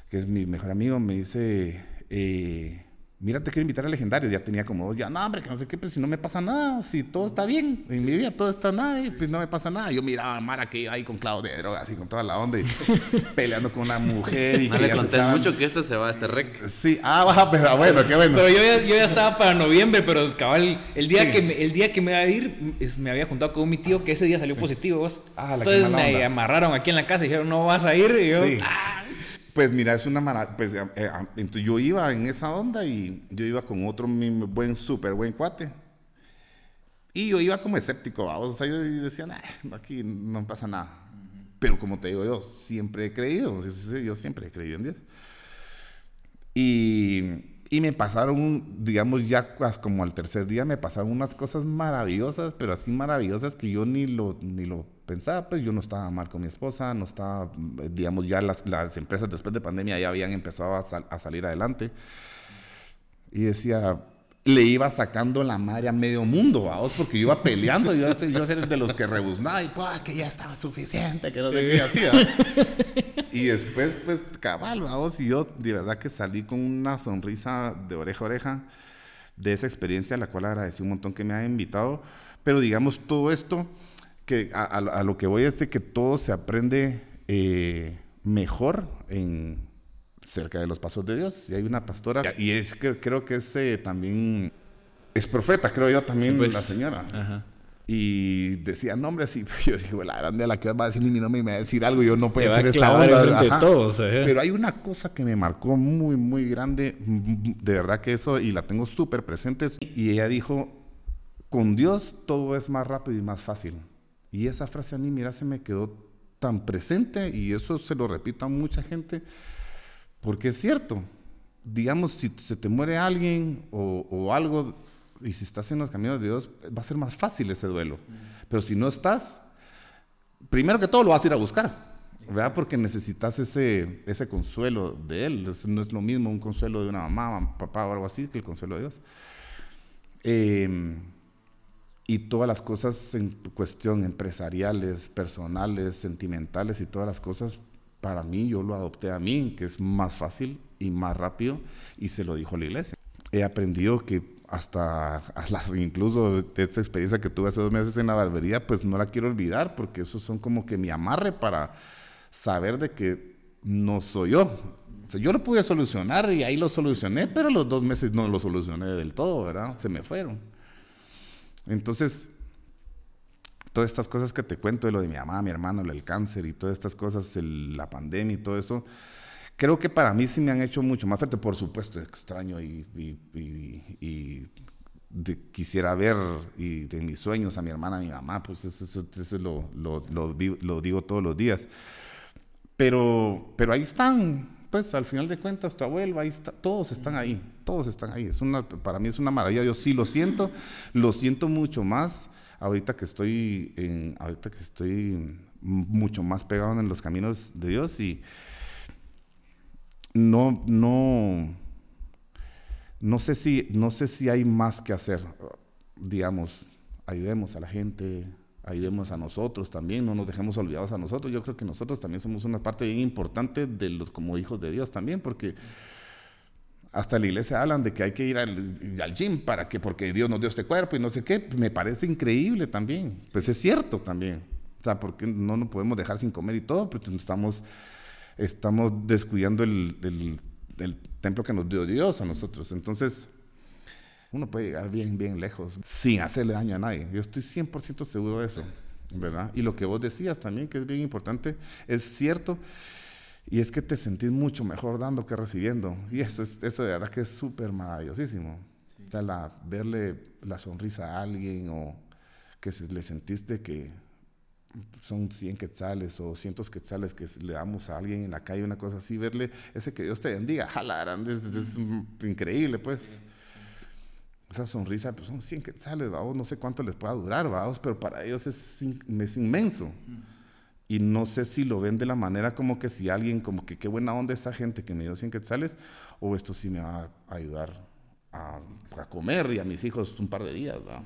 [SPEAKER 2] que es mi mejor amigo, me dice, eh, mira, te quiero invitar a Legendarios. Ya tenía como dos, ya, no, hombre, que no sé qué, pero si no me pasa nada, si todo está bien, en mi vida todo está nada, pues no me pasa nada. Yo miraba a Mara que iba ahí con clavo de drogas y con toda la onda y peleando con una mujer. Y
[SPEAKER 3] no le conté mucho que este se va a este rec.
[SPEAKER 2] Sí, ah, baja, pero bueno, qué bueno.
[SPEAKER 1] Pero yo ya, yo ya estaba para noviembre, pero cabal, el día, que, me, el día que me iba a ir, me había juntado con mi tío que ese día salió positivo. Vos. Ah, la Entonces me amarraron aquí en la casa y dijeron, no vas a ir. Y yo, ah,
[SPEAKER 2] pues mira, es una maravilla. Pues, eh, eh, yo iba en esa onda y yo iba con otro buen, súper buen cuate. Y yo iba como escéptico, o sea, yo decía, nah, aquí no pasa nada. Pero como te digo, yo siempre he creído, yo siempre he creído en Dios. Y, y me pasaron, digamos, ya como al tercer día, me pasaron unas cosas maravillosas, pero así maravillosas que yo ni lo, ni lo pensaba, pues yo no estaba mal con mi esposa, no estaba, digamos, ya las, las empresas después de pandemia ya habían empezado a, salir adelante. Y decía, le iba sacando la madre a medio mundo, vamos, porque yo iba peleando, yo, yo era de los que rebuznaba y pues que ya estaba suficiente, que no sé qué hacía. y después, pues, cabal, vamos, y yo de verdad que salí con una sonrisa de oreja a oreja de esa experiencia, a la cual agradecí un montón que me haya invitado. Pero digamos, todo esto que a, lo que voy es de que todo se aprende eh, mejor en cerca de los pasos de Dios. Y hay una pastora y es que creo que es eh, también es profeta, creo yo también pues, la señora. Y decía nombres y yo dije, la grande la que va a decir ni mi nombre y me va a decir algo, yo no puedo hacer esta onda. Todos, Pero hay una cosa que me marcó muy, muy grande, de verdad que eso, y la tengo súper presente, y ella dijo, con Dios todo es más rápido y más fácil. Y esa frase a mí, mira, se me quedó tan presente y eso se lo repito a mucha gente porque es cierto. Digamos, si se te muere alguien o, algo y si estás en los caminos de Dios, va a ser más fácil ese duelo. Pero si no estás, primero que todo lo vas a ir a buscar. ¿verdad? Porque necesitas ese, ese consuelo de Él. No es lo mismo un consuelo de una mamá, papá o algo así que el consuelo de Dios. Eh, y todas las cosas en cuestión empresariales, personales, sentimentales y todas las cosas, para mí yo lo adopté a mí, que es más fácil y más rápido, y se lo dijo la iglesia. He aprendido que hasta, incluso de esta experiencia que tuve hace dos meses en la barbería, pues no la quiero olvidar, porque esos son como que mi amarre para saber de que no soy yo. O sea, yo lo pude solucionar y ahí lo solucioné, pero los dos meses no lo solucioné del todo, ¿verdad? Se me fueron. Entonces, todas estas cosas que te cuento de lo de mi mamá, mi hermano, el cáncer y todas estas cosas, la pandemia y todo eso, creo que para mí sí me han hecho mucho más fuerte. Por supuesto, extraño y, quisiera ver y de mis sueños a mi hermana, a mi mamá, pues eso, lo, lo, digo todos los días. Pero, pero ahí están, pues al final de cuentas, tu abuelo, ahí está, todos están ahí, todos están ahí. Es una, para mí es una maravilla, yo sí lo siento, lo siento mucho más ahorita que estoy, ahorita que estoy mucho más pegado en los caminos de Dios y no, no, no sé si, no sé si hay más que hacer, digamos, ayudemos a la gente, ayudemos a nosotros también, no nos dejemos olvidados a nosotros. Yo creo que nosotros también somos una parte bien importante de los como hijos de Dios también, porque hasta la iglesia hablan de que hay que ir al, gym para que, porque Dios nos dio este cuerpo y no sé qué. Me parece increíble también. Pues es cierto también. O sea, porque no nos podemos dejar sin comer y todo, pues estamos, estamos descuidando el, el, el templo que nos dio Dios a nosotros. Entonces, uno puede llegar bien, bien lejos sin hacerle daño a nadie. Yo estoy 100% seguro de eso, ¿verdad? Y lo que vos decías también, que es bien importante, es cierto. Y es que te sentís mucho mejor dando que recibiendo. Y eso, es, eso de verdad que es súper maravillosísimo. O sea, la, verle la sonrisa a alguien o que se, le sentiste que son 100 quetzales o cientos quetzales que le damos a alguien en la calle, una cosa así, verle ese que Dios te bendiga, jala, es, es increíble, pues esa sonrisa, pues son 100 quetzales, vamos, no sé cuánto les pueda durar, vamos, pero para ellos es, es inmenso. Y no sé si lo ven de la manera como que si alguien, como que qué buena onda esta gente que me dio 100 quetzales, o esto sí me va a ayudar a, comer y a mis hijos un par de días, ¿verdad?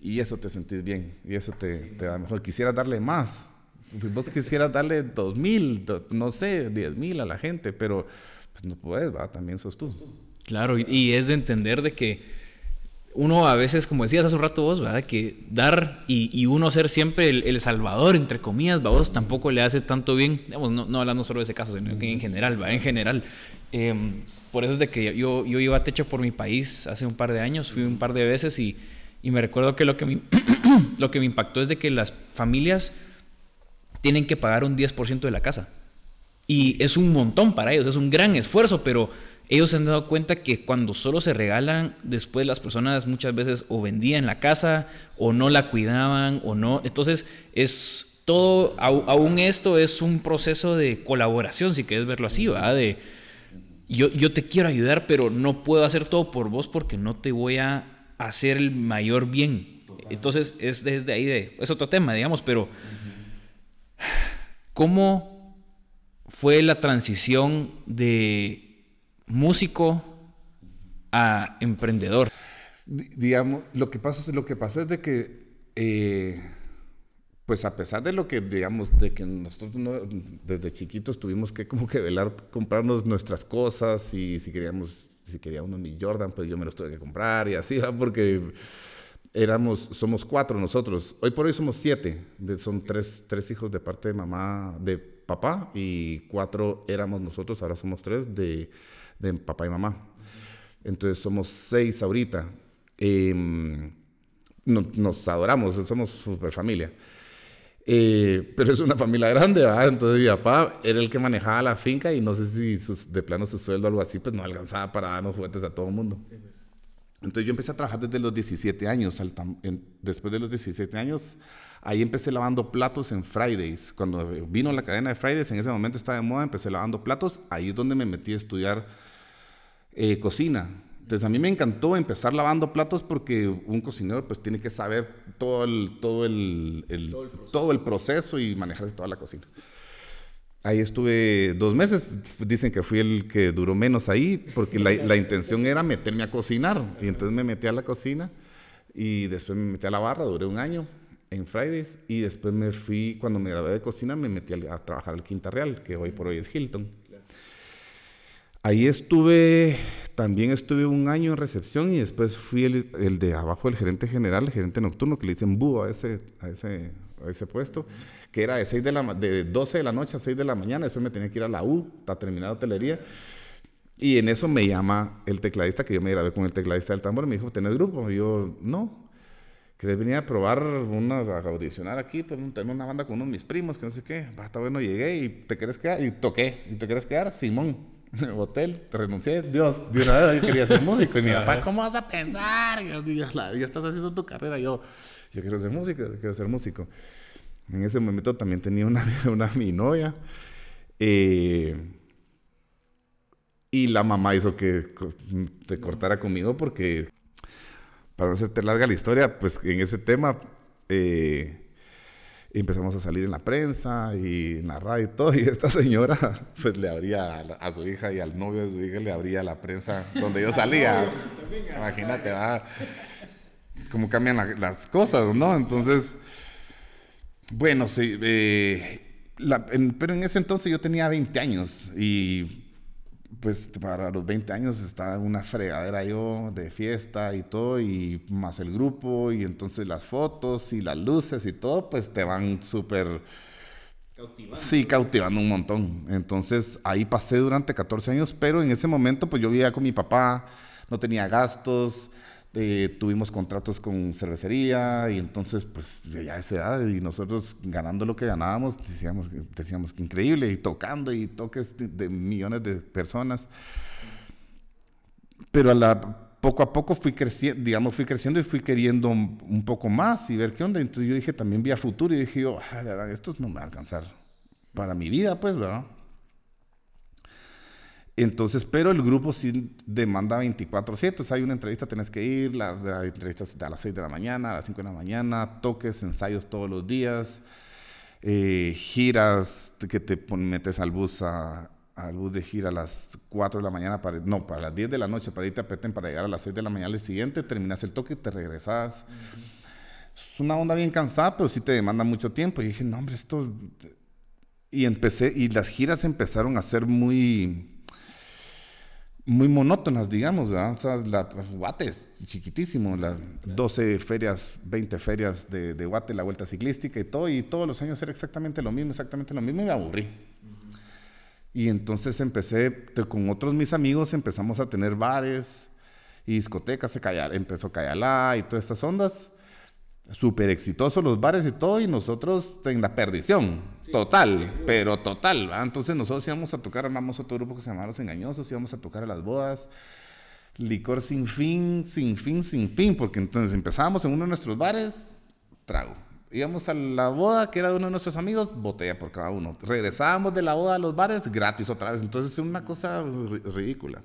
[SPEAKER 2] Y eso te sentís bien, y eso te, te da mejor. Quisiera darle más. Pues vos quisieras darle dos mil, no sé, diez mil a la gente, pero pues no puedes, ¿va? También sos tú.
[SPEAKER 1] Claro, y, es de entender de que uno a veces, como decías hace un rato vos, ¿verdad? Que dar y, uno ser siempre el, salvador, entre comillas, vos tampoco le hace tanto bien, digamos, no, hablando solo de ese caso, sino que en general, ¿va? En general. Em, por eso es de que yo, yo iba a techo por mi país hace un par de años, fui un par de veces y, y me recuerdo que lo que, me, lo que me impactó es de que las familias tienen que pagar un 10% de la casa. Y es un montón para ellos, es un gran esfuerzo, pero ellos se han dado cuenta que cuando solo se regalan, después las personas muchas veces o vendían la casa o no la cuidaban o no. Entonces es todo, aún esto es un proceso de colaboración, si quieres verlo así, ¿verdad? De yo, yo te quiero ayudar, pero no puedo hacer todo por vos porque no te voy a hacer el mayor bien. Entonces es desde ahí de, es otro tema, digamos, pero ¿cómo fue la transición de músico a emprendedor?
[SPEAKER 2] Digamos, lo que pasa es lo que pasó es de que, eh, pues a pesar de lo que, digamos, de que nosotros desde chiquitos tuvimos que como que velar, comprarnos nuestras cosas y si queríamos, si quería uno mi Jordan, pues yo me los tuve que comprar y así, porque éramos, somos cuatro nosotros. Hoy por hoy somos siete. Son tres, tres hijos de parte de mamá, de papá y cuatro éramos nosotros, ahora somos tres de de papá y mamá. Entonces somos seis ahorita. Em, nos adoramos, somos super familia. Eh, pero es una familia grande, ¿verdad? Entonces mi papá era el que manejaba la finca y no sé si de plano su sueldo o algo así, pues no alcanzaba para darnos juguetes a todo el mundo. Pues. Entonces yo empecé a trabajar desde los 17 años. después de los 17 años, ahí empecé lavando platos en Fridays. Cuando vino la cadena de Fridays, en ese momento estaba de moda, empecé lavando platos. Ahí es donde me metí a estudiar eh, cocina. Entonces a mí me encantó empezar lavando platos porque un cocinero pues tiene que saber todo el, todo el, todo, el proceso y manejarse toda la cocina. Ahí estuve dos meses, dicen que fui el que duró menos ahí porque la, la intención era meterme a cocinar y entonces me metí a la cocina Y después me metí a la barra, duré un año en Fridays. Y después me fui, cuando me gradué de cocina, me metí a, trabajar al Quinta Real, que hoy por hoy es Hilton. Ahí estuve, también estuve un año en recepción y después fui el, el de abajo, el gerente general, el gerente nocturno, que le dicen búho a ese, a ese, a ese puesto, que era de, 6 de, la, de 12 de la noche a 6 de la mañana. Después me tenía que ir a la U, a terminar hotelería. Y en eso me llama el tecladista, que yo me grabé con el tecladista del tambor, y me dijo, ¿tenés grupo? Y yo, no. ¿Querés venir a probar, una, a audicionar aquí? Pues tener una banda con uno de mis primos, que no sé qué. Va, está bueno, llegué y te querés quedar. Y toqué. ¿Y te querés quedar? Simón. Hotel, renuncié. Dios, de una vez yo quería ser músico. Y mi papá, ¿cómo vas a pensar? Yo, ya, ya estás haciendo tu carrera. Yo, yo quiero ser músico, quiero ser músico. En ese momento también tenía una, una mi novia. Eh, y la mamá hizo que te cortara conmigo porque, para no hacerte larga la historia, pues en ese tema eh, empezamos a salir en la prensa y en la radio y todo. Y esta señora, pues le abría a, su hija y al novio de su hija le abría la prensa donde yo salía. Imagínate, va cómo cambian las cosas, ¿no? Entonces, bueno, sí. Eh, pero en ese entonces yo tenía 20 años y pues para los 20 años estaba en una fregadera yo de fiesta y todo, y más el grupo, y entonces las fotos y las luces y todo, pues te van súper... Cautivando. Sí, cautivando un montón. Entonces ahí pasé durante 14 años, pero en ese momento pues yo vivía con mi papá, no tenía gastos, eh, tuvimos contratos con cervecería y entonces pues ya a esa edad y nosotros ganando lo que ganábamos decíamos, decíamos que increíble y tocando y toques de, millones de personas. Pero a la, poco a poco fui creciendo, digamos, fui creciendo y fui queriendo un, poco más y ver qué onda. Entonces yo dije también vía futuro y dije yo, ah, esto no me va a alcanzar para mi vida, pues, ¿verdad? Entonces, pero el grupo sí demanda 24/7. O sea, hay una entrevista, tenés que ir, la, la entrevista a las 6 de la mañana, a las 5 de la mañana, toques, ensayos todos los días, eh, giras que te metes al bus a, al bus de gira a las 4 de la mañana, para, no, para las 10 de la noche para irte a Petén para llegar a las 6 de la mañana al siguiente, terminas el toque y te regresas. Es una onda bien cansada, pero sí te demanda mucho tiempo. Y dije, no, hombre, esto... Y empecé, y las giras empezaron a ser muy muy monótonas, digamos, ¿verdad? O sea, la, Guate es chiquitísimo, las 12 ferias, 20 ferias de, de, Guate, la vuelta ciclística y todo, y todos los años era exactamente lo mismo, exactamente lo mismo, y me aburrí. Y entonces empecé, con otros mis amigos, empezamos a tener bares y discotecas, se callar, empezó Cayalá y todas estas ondas, súper exitosos los bares y todo, y nosotros en la perdición, total, pero total. Entonces nosotros íbamos a tocar, armamos otro grupo que se llamaba Los Engañosos, íbamos a tocar a las bodas, licor sin fin, sin fin, sin fin, porque entonces empezábamos en uno de nuestros bares, trago. Íbamos a la boda, que era de uno de nuestros amigos, botella por cada uno. Regresábamos de la boda a los bares, gratis otra vez. Entonces es una cosa ridícula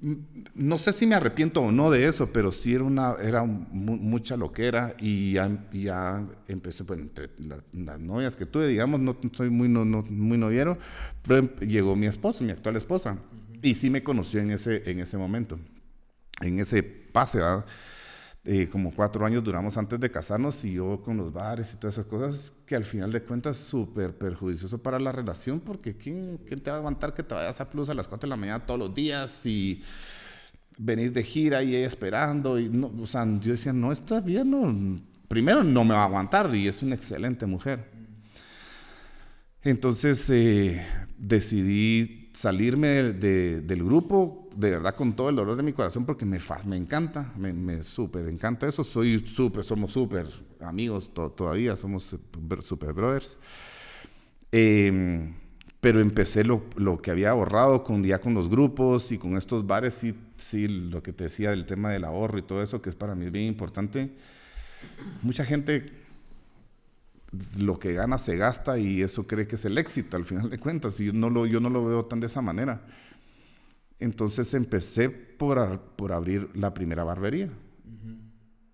[SPEAKER 2] no sé si me arrepiento o no de eso, pero sí era, una, era mucha loquera y ya, ya empecé, pues, entre las, novias que tuve, digamos, no soy muy, no, muy noviero, pero em, llegó mi esposa, mi actual esposa, y sí me conoció en ese, en ese momento, en ese pase, ¿verdad? Eh, como cuatro años duramos antes de casarnos y yo con los bares y todas esas cosas que al final de cuentas súper perjudicioso para la relación porque ¿quién, ¿quién, te va a aguantar que te vayas a Plus a las 4 de la mañana todos los días y venir de gira y ella esperando y no, o sea, yo decía, no, está bien, no, primero no me va a aguantar y es una excelente mujer. Entonces eh, decidí salirme del grupo de verdad con todo el dolor de mi corazón porque me, me encanta, me, me súper encanta eso. Soy súper, somos súper amigos todavía, somos súper brothers. Em, pero empecé lo, lo, que había ahorrado con, ya con los grupos y con estos bares, sí, sí, lo que te decía del tema del ahorro y todo eso, que es para mí bien importante. Mucha gente lo que gana se gasta y eso cree que es el éxito al final de cuentas. Y yo no lo, yo no lo veo tan de esa manera. Entonces empecé por, por abrir la primera barbería.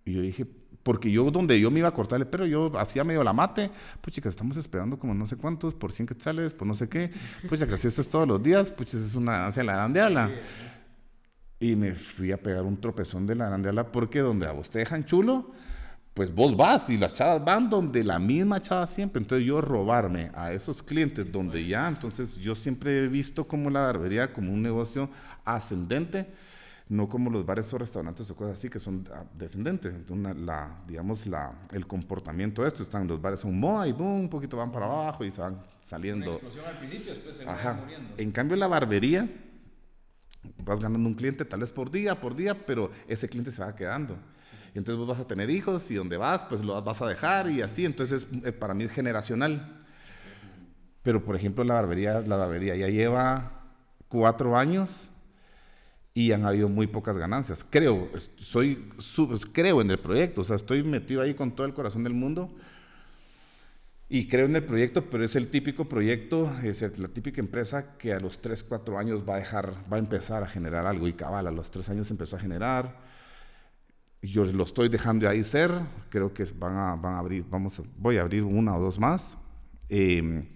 [SPEAKER 2] Y yo dije, porque yo donde yo me iba a cortar el pelo, yo hacía medio la mate, pues chicas, estamos esperando como no sé cuántos, por 100 quetzales, por no sé qué, pues ya que si esto es todos los días, pues es una hacia la grande habla. Y me fui a pegar un tropezón de la grande ala porque donde a vos te dejan chulo, pues vos vas y las chavas van donde la misma chava siempre. Entonces yo robarme a esos clientes donde ya, entonces yo siempre he visto como la barbería como un negocio ascendente, no como los bares o restaurantes o cosas así que son ah, descendentes. la, digamos, la, el comportamiento de esto, están los bares son moda y boom, un poquito van para abajo y se van saliendo. Una explosión al principio, después se Ajá. muriendo. En cambio la barbería, vas ganando un cliente tal vez por día, por día, pero ese cliente se va quedando. Y entonces vos vas a tener hijos y donde vas, pues lo vas a dejar y así. Entonces, eh, para mí es generacional. Pero, por ejemplo, la barbería, la barbería ya lleva cuatro años y han habido muy pocas ganancias. Creo, soy, creo en el proyecto, o sea, estoy metido ahí con todo el corazón del mundo y creo en el proyecto, pero es el típico proyecto, es la típica empresa que a los tres, cuatro años va a dejar, va a empezar a generar algo y cabal, a los tres años empezó a generar yo lo estoy dejando ahí ser, creo que van a, van a abrir, vamos voy a abrir una o dos más, em,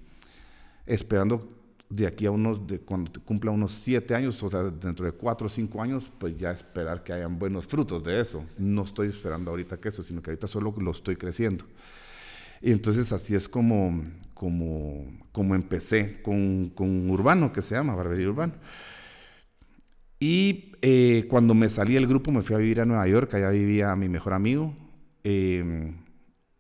[SPEAKER 2] esperando de aquí a unos, de cuando cumpla unos siete años, o sea, dentro de cuatro o cinco años, pues ya esperar que hayan buenos frutos de eso. No estoy esperando ahorita que eso, sino que ahorita solo lo estoy creciendo. Y entonces así es como, como, como empecé con, con Urbano, que se llama Barbería Urbano. Y eh, cuando me salí del grupo me fui a vivir a Nueva York, allá vivía mi mejor amigo. Em,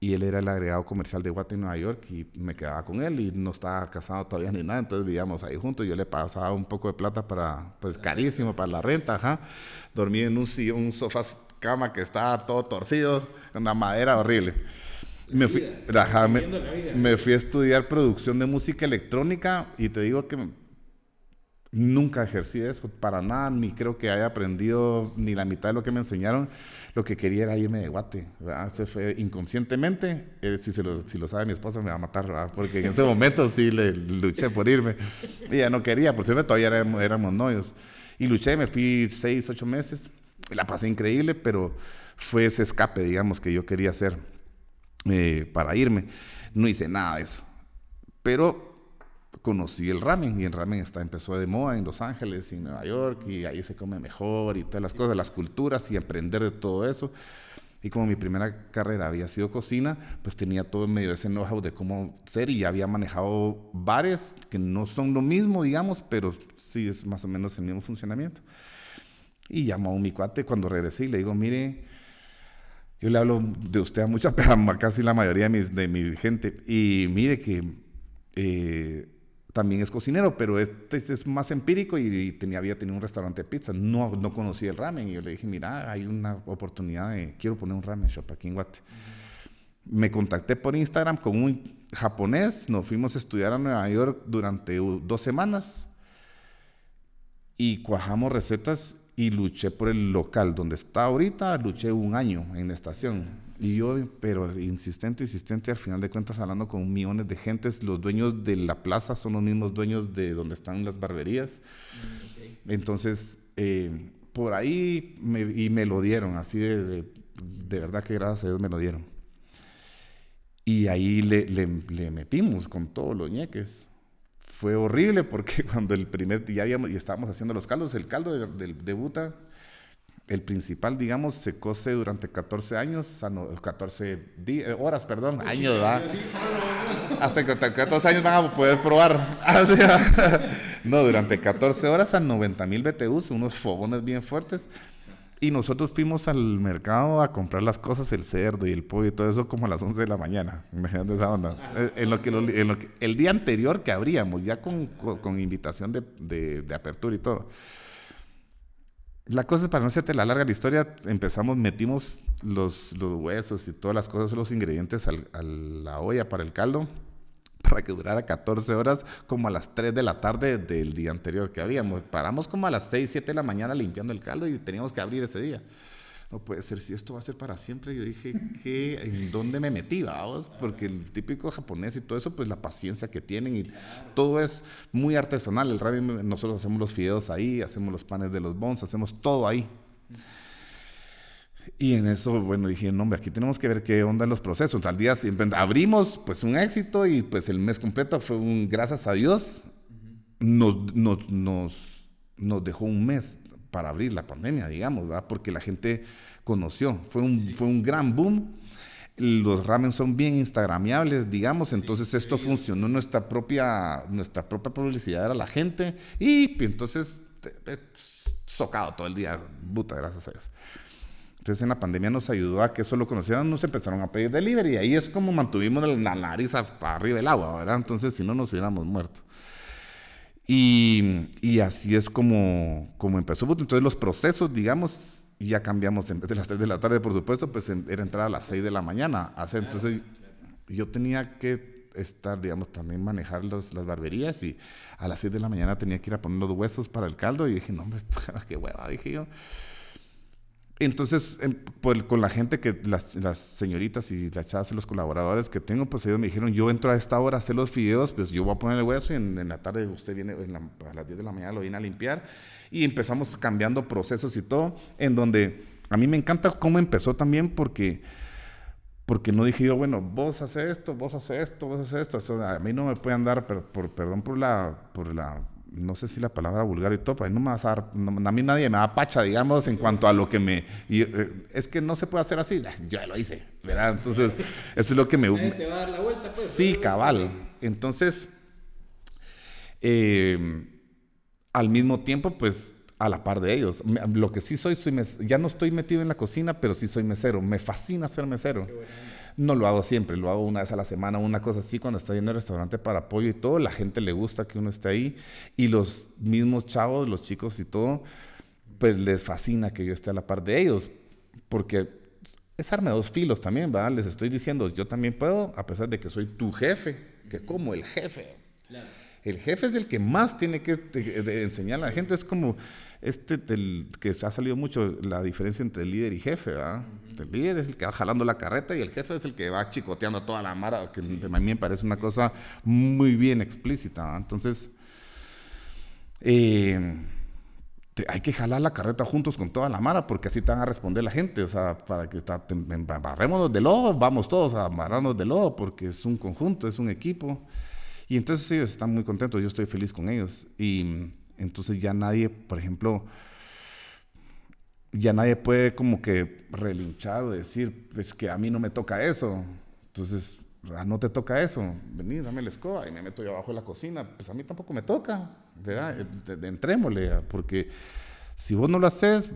[SPEAKER 2] y él era el agregado comercial de Guate en Nueva York y me quedaba con él y no estaba casado todavía ni nada, entonces vivíamos ahí juntos. Yo le pasaba un poco de plata para, pues carísimo para la renta, ajá. Dormí en un, un sofá cama que estaba todo torcido, una madera horrible. Me fui, me, me fui a estudiar producción de música electrónica y te digo que Nunca ejercí eso, para nada, ni creo que haya aprendido ni la mitad de lo que me enseñaron. Lo que quería era irme de guate, Se fue inconscientemente, eh, si, lo, si lo sabe mi esposa me va a matar, porque en ese momento sí le luché por irme. Ella no quería, por cierto, todavía éramos, éramos novios. Y luché, me fui seis, ocho meses, la pasé increíble, pero fue ese escape, digamos, que yo quería hacer eh, para irme. No hice nada de eso. Pero conocí el ramen y el ramen está, empezó de moda en Los Ángeles y Nueva York y ahí se come mejor y todas las cosas, las culturas y aprender de todo eso. Y como mi primera carrera había sido cocina, pues tenía todo en medio ese know-how de cómo ser y ya había manejado bares que no son lo mismo, digamos, pero sí es más o menos el mismo funcionamiento. Y llamó a mi cuate cuando regresé y le digo, mire, yo le hablo de usted a mucha, casi la mayoría de de mi gente, y mire que eh, también es cocinero, pero este, es más empírico y, tenía, había tenido un restaurante de pizza. No, no conocía el ramen y yo le dije, mira, hay una oportunidad de, quiero poner un ramen shop aquí en Guate. Me contacté por Instagram con un japonés, nos fuimos a estudiar a Nueva York durante dos semanas y cuajamos recetas y luché por el local donde está ahorita, luché un año en la estación y yo, pero insistente, insistente, al final de cuentas hablando con millones de gentes, los dueños de la plaza son los mismos dueños de donde están las barberías. Mm, Entonces, eh, por ahí me, y me lo dieron, así de, de, verdad que gracias a Dios me lo dieron. Y ahí le, le, le metimos con todos los ñeques. Fue horrible porque cuando el primer día habíamos, y estábamos haciendo los caldos, el caldo de, de, de buta el principal, digamos, se cose durante 14 años, 14 eh, horas, perdón, años, ¿verdad? Hasta que 14 años van a poder probar. no, durante 14 horas a 90 mil BTUs, unos fogones bien fuertes. Y nosotros fuimos al mercado a comprar las cosas, el cerdo y el pollo y todo eso como a las 11 de la mañana. Imagínate esa onda. Eh, en lo que, en lo que el día anterior que abríamos, ya con, con, invitación de, de, de apertura y todo. La cosa es, para no hacerte la larga la historia, empezamos, metimos los, huesos y todas las cosas, los ingredientes a la olla para el caldo, para que durara 14 horas, como a las 3 de la tarde del día anterior que abríamos. Paramos como a las 6, 7 de la mañana limpiando el caldo y teníamos que abrir ese día no puede ser, si esto va a ser para siempre, yo dije, ¿qué, ¿en dónde me metí? Porque el típico japonés y todo eso, pues la paciencia que tienen y todo es muy artesanal. El ramen, nosotros hacemos los fideos ahí, hacemos los panes de los bons, hacemos todo ahí. Y en eso, bueno, dije, no, hombre, aquí tenemos que ver qué onda en los procesos. Al día abrimos, pues un éxito y pues el mes completo fue un, gracias a Dios, nos, nos, nos, nos dejó un mes para abrir la pandemia, digamos, ¿verdad? Porque la gente conoció, fue un, fue un gran boom. Los ramen son bien instagramiables, digamos, entonces esto funcionó, nuestra propia, nuestra propia publicidad era la gente y entonces socado todo el día, puta, gracias a Dios. Entonces en la pandemia nos ayudó a que eso lo conocieran, nos empezaron a pedir delivery y ahí es como mantuvimos la nariz para arriba del agua, ¿verdad? Entonces si no nos hubiéramos muerto. Y, y así es como, como empezó. Entonces los procesos, digamos, ya cambiamos, en vez de las 3 de la tarde, por supuesto, pues era entrar a las 6 de la mañana. Entonces yo tenía que estar, digamos, también manejar los, las barberías y a las 6 de la mañana tenía que ir a poner los huesos para el caldo y dije, no, hombre, qué hueva, dije yo. Entonces, con la gente que, las, señoritas y las chavas y los colaboradores que tengo, pues ellos me dijeron, yo entro a esta hora a hacer los fideos, pues yo voy a poner el hueso y en, la tarde usted viene, a las 10 de la mañana lo viene a limpiar. Y empezamos cambiando procesos y todo, en donde a mí me encanta cómo empezó también porque, porque no dije yo, bueno, vos haces esto, vos haces esto, vos haces esto. a mí no me pueden dar, por, perdón por la, por la no sé si la palabra vulgar y todo, a mí, no me va a, dar, a mí nadie me da pacha, digamos, en cuanto a lo que me... Eh, es que no se puede hacer así, yo ya lo hice, ¿verdad? Entonces, eso es lo que me...
[SPEAKER 1] te va a dar la vuelta, pues,
[SPEAKER 2] sí, cabal. Entonces, eh, al mismo tiempo, pues, a la par de ellos. Lo que sí soy, soy ya no estoy metido en la cocina, pero sí soy mesero. Me fascina ser mesero. No lo hago siempre, lo hago una vez a la semana, una cosa así, cuando estoy en el restaurante para apoyo y todo, la gente le gusta que uno esté ahí y los mismos chavos, los chicos y todo, pues les fascina que yo esté a la par de ellos, porque es arma de dos filos también, ¿verdad? Les estoy diciendo, yo también puedo, a pesar de que soy tu jefe, que como el jefe. El jefe es el que más tiene que enseñar a la gente, es como este del, que se ha salido mucho la diferencia entre líder y jefe, ¿verdad? El líder es el que va jalando la carreta y el jefe es el que va chicoteando toda la mara, que a mí me parece una cosa muy bien explícita. Entonces, eh, hay que jalar la carreta juntos con toda la mara, porque así te van a responder la gente. O sea, para que barrémonos de lodo, vamos todos a amarrarnos de lodo, porque es un conjunto, es un equipo. Y entonces ellos están muy contentos, yo estoy feliz con ellos. Y entonces ya nadie, por ejemplo, ya nadie puede como que relinchar o decir, pues que a mí no me toca eso. Entonces, ah, no te toca eso. Vení, dame la escoba y me meto yo abajo de la cocina. Pues a mí tampoco me toca, ¿verdad? Entrémosle, porque si vos no lo haces,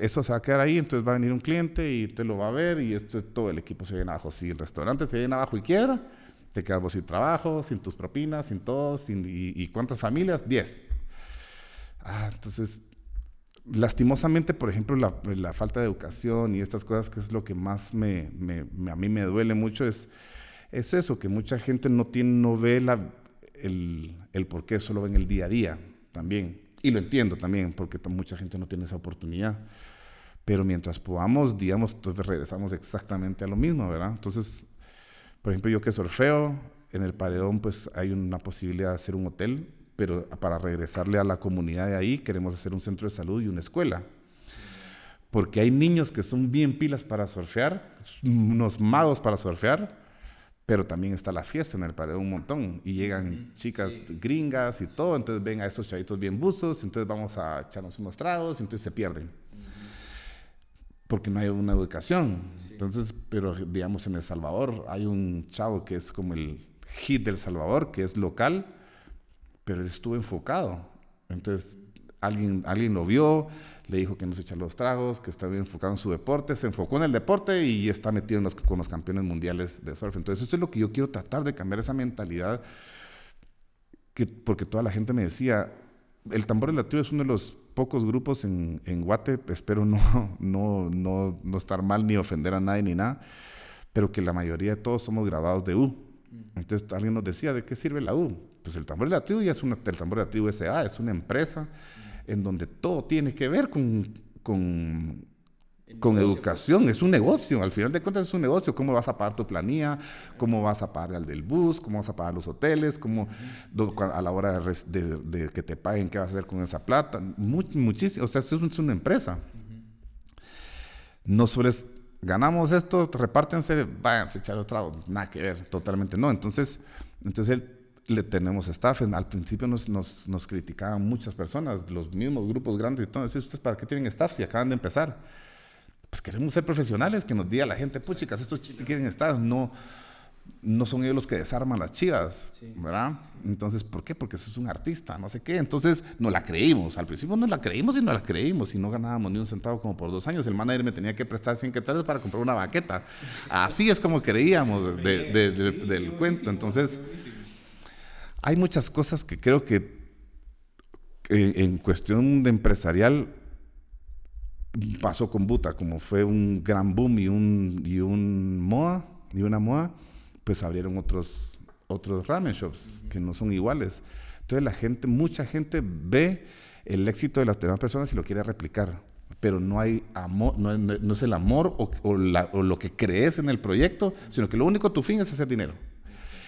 [SPEAKER 2] eso se va a quedar ahí, entonces va a venir un cliente y usted lo va a ver y esto, todo el equipo se viene abajo. Si el restaurante se viene abajo y quiera, te quedas vos sin trabajo, sin tus propinas, sin todo, sin, y, y, ¿cuántas familias? Diez. Ah, entonces, lastimosamente, por ejemplo, la, falta de educación y estas cosas, que es lo que más me, a mí me duele mucho, es, es eso, que mucha gente no, tiene, no ve la, el, el por qué, solo ven el día a día también. Y lo entiendo también, porque mucha gente no tiene esa oportunidad. Pero mientras podamos, digamos, entonces regresamos exactamente a lo mismo, ¿verdad? Entonces, por ejemplo, yo que surfeo, en el paredón pues hay una posibilidad de hacer un hotel pero para regresarle a la comunidad de ahí queremos hacer un centro de salud y una escuela. Porque hay niños que son bien pilas para surfear, unos magos para surfear, pero también está la fiesta en el paredón un montón y llegan chicas gringas y todo, entonces ven a estos chavitos bien buzos, entonces vamos a echarnos unos tragos, entonces se pierden. Porque no hay una educación. Entonces, pero digamos en El Salvador hay un chavo que es como el hit del Salvador, que es local, pero él estuvo enfocado. Entonces, alguien, alguien lo vio, le dijo que no se echa los tragos, que estaba enfocado en su deporte, se enfocó en el deporte y está metido en los, con los campeones mundiales de surf. Entonces, eso es lo que yo quiero tratar de cambiar esa mentalidad, que, porque toda la gente me decía, el tambor latino es uno de los pocos grupos en, en Guate, espero no, no, no, no estar mal ni ofender a nadie ni nada, pero que la mayoría de todos somos grabados de U. Entonces alguien nos decía, ¿de qué sirve la U? Pues el tambor de la tribu ya es una, el tambor de la tribu SA, es una empresa en donde todo tiene que ver con, con, con educación, es un negocio, al final de cuentas es un negocio, cómo vas a pagar tu planilla, cómo vas a pagar al del bus, cómo vas a pagar los hoteles, cómo a la hora de, que te paguen, qué vas a hacer con esa plata, muchísimo, o sea, es, es una empresa. No solo es, ganamos esto, repártense, váyanse a echar otra, nada que ver, totalmente no. Entonces, entonces él le tenemos staff. Al principio nos, nos, nos, criticaban muchas personas, los mismos grupos grandes y todo. ¿Ustedes para qué tienen staff si acaban de empezar? Pues queremos ser profesionales, que nos diga la gente, puchicas, estos quieren staff. No, no son ellos los que desarman las chivas, ¿verdad? Entonces, ¿por qué? Porque eso es un artista, no sé qué. Entonces, no la creímos. Al principio no la creímos y no la creímos y no ganábamos ni un centavo como por dos años. El manager me tenía que prestar 100 quetzales para comprar una baqueta. Así es como creíamos del cuento. Entonces, hay muchas cosas que creo que en cuestión de empresarial pasó con Buta, como fue un gran boom y un, y un MOA, y una MOA pues abrieron otros, otros ramen shops que no son iguales. Entonces la gente, mucha gente ve el éxito de las demás personas y lo quiere replicar, pero no hay amor, no, no es el amor o, o, la, o, lo que crees en el proyecto, sino que lo único tu fin es hacer dinero.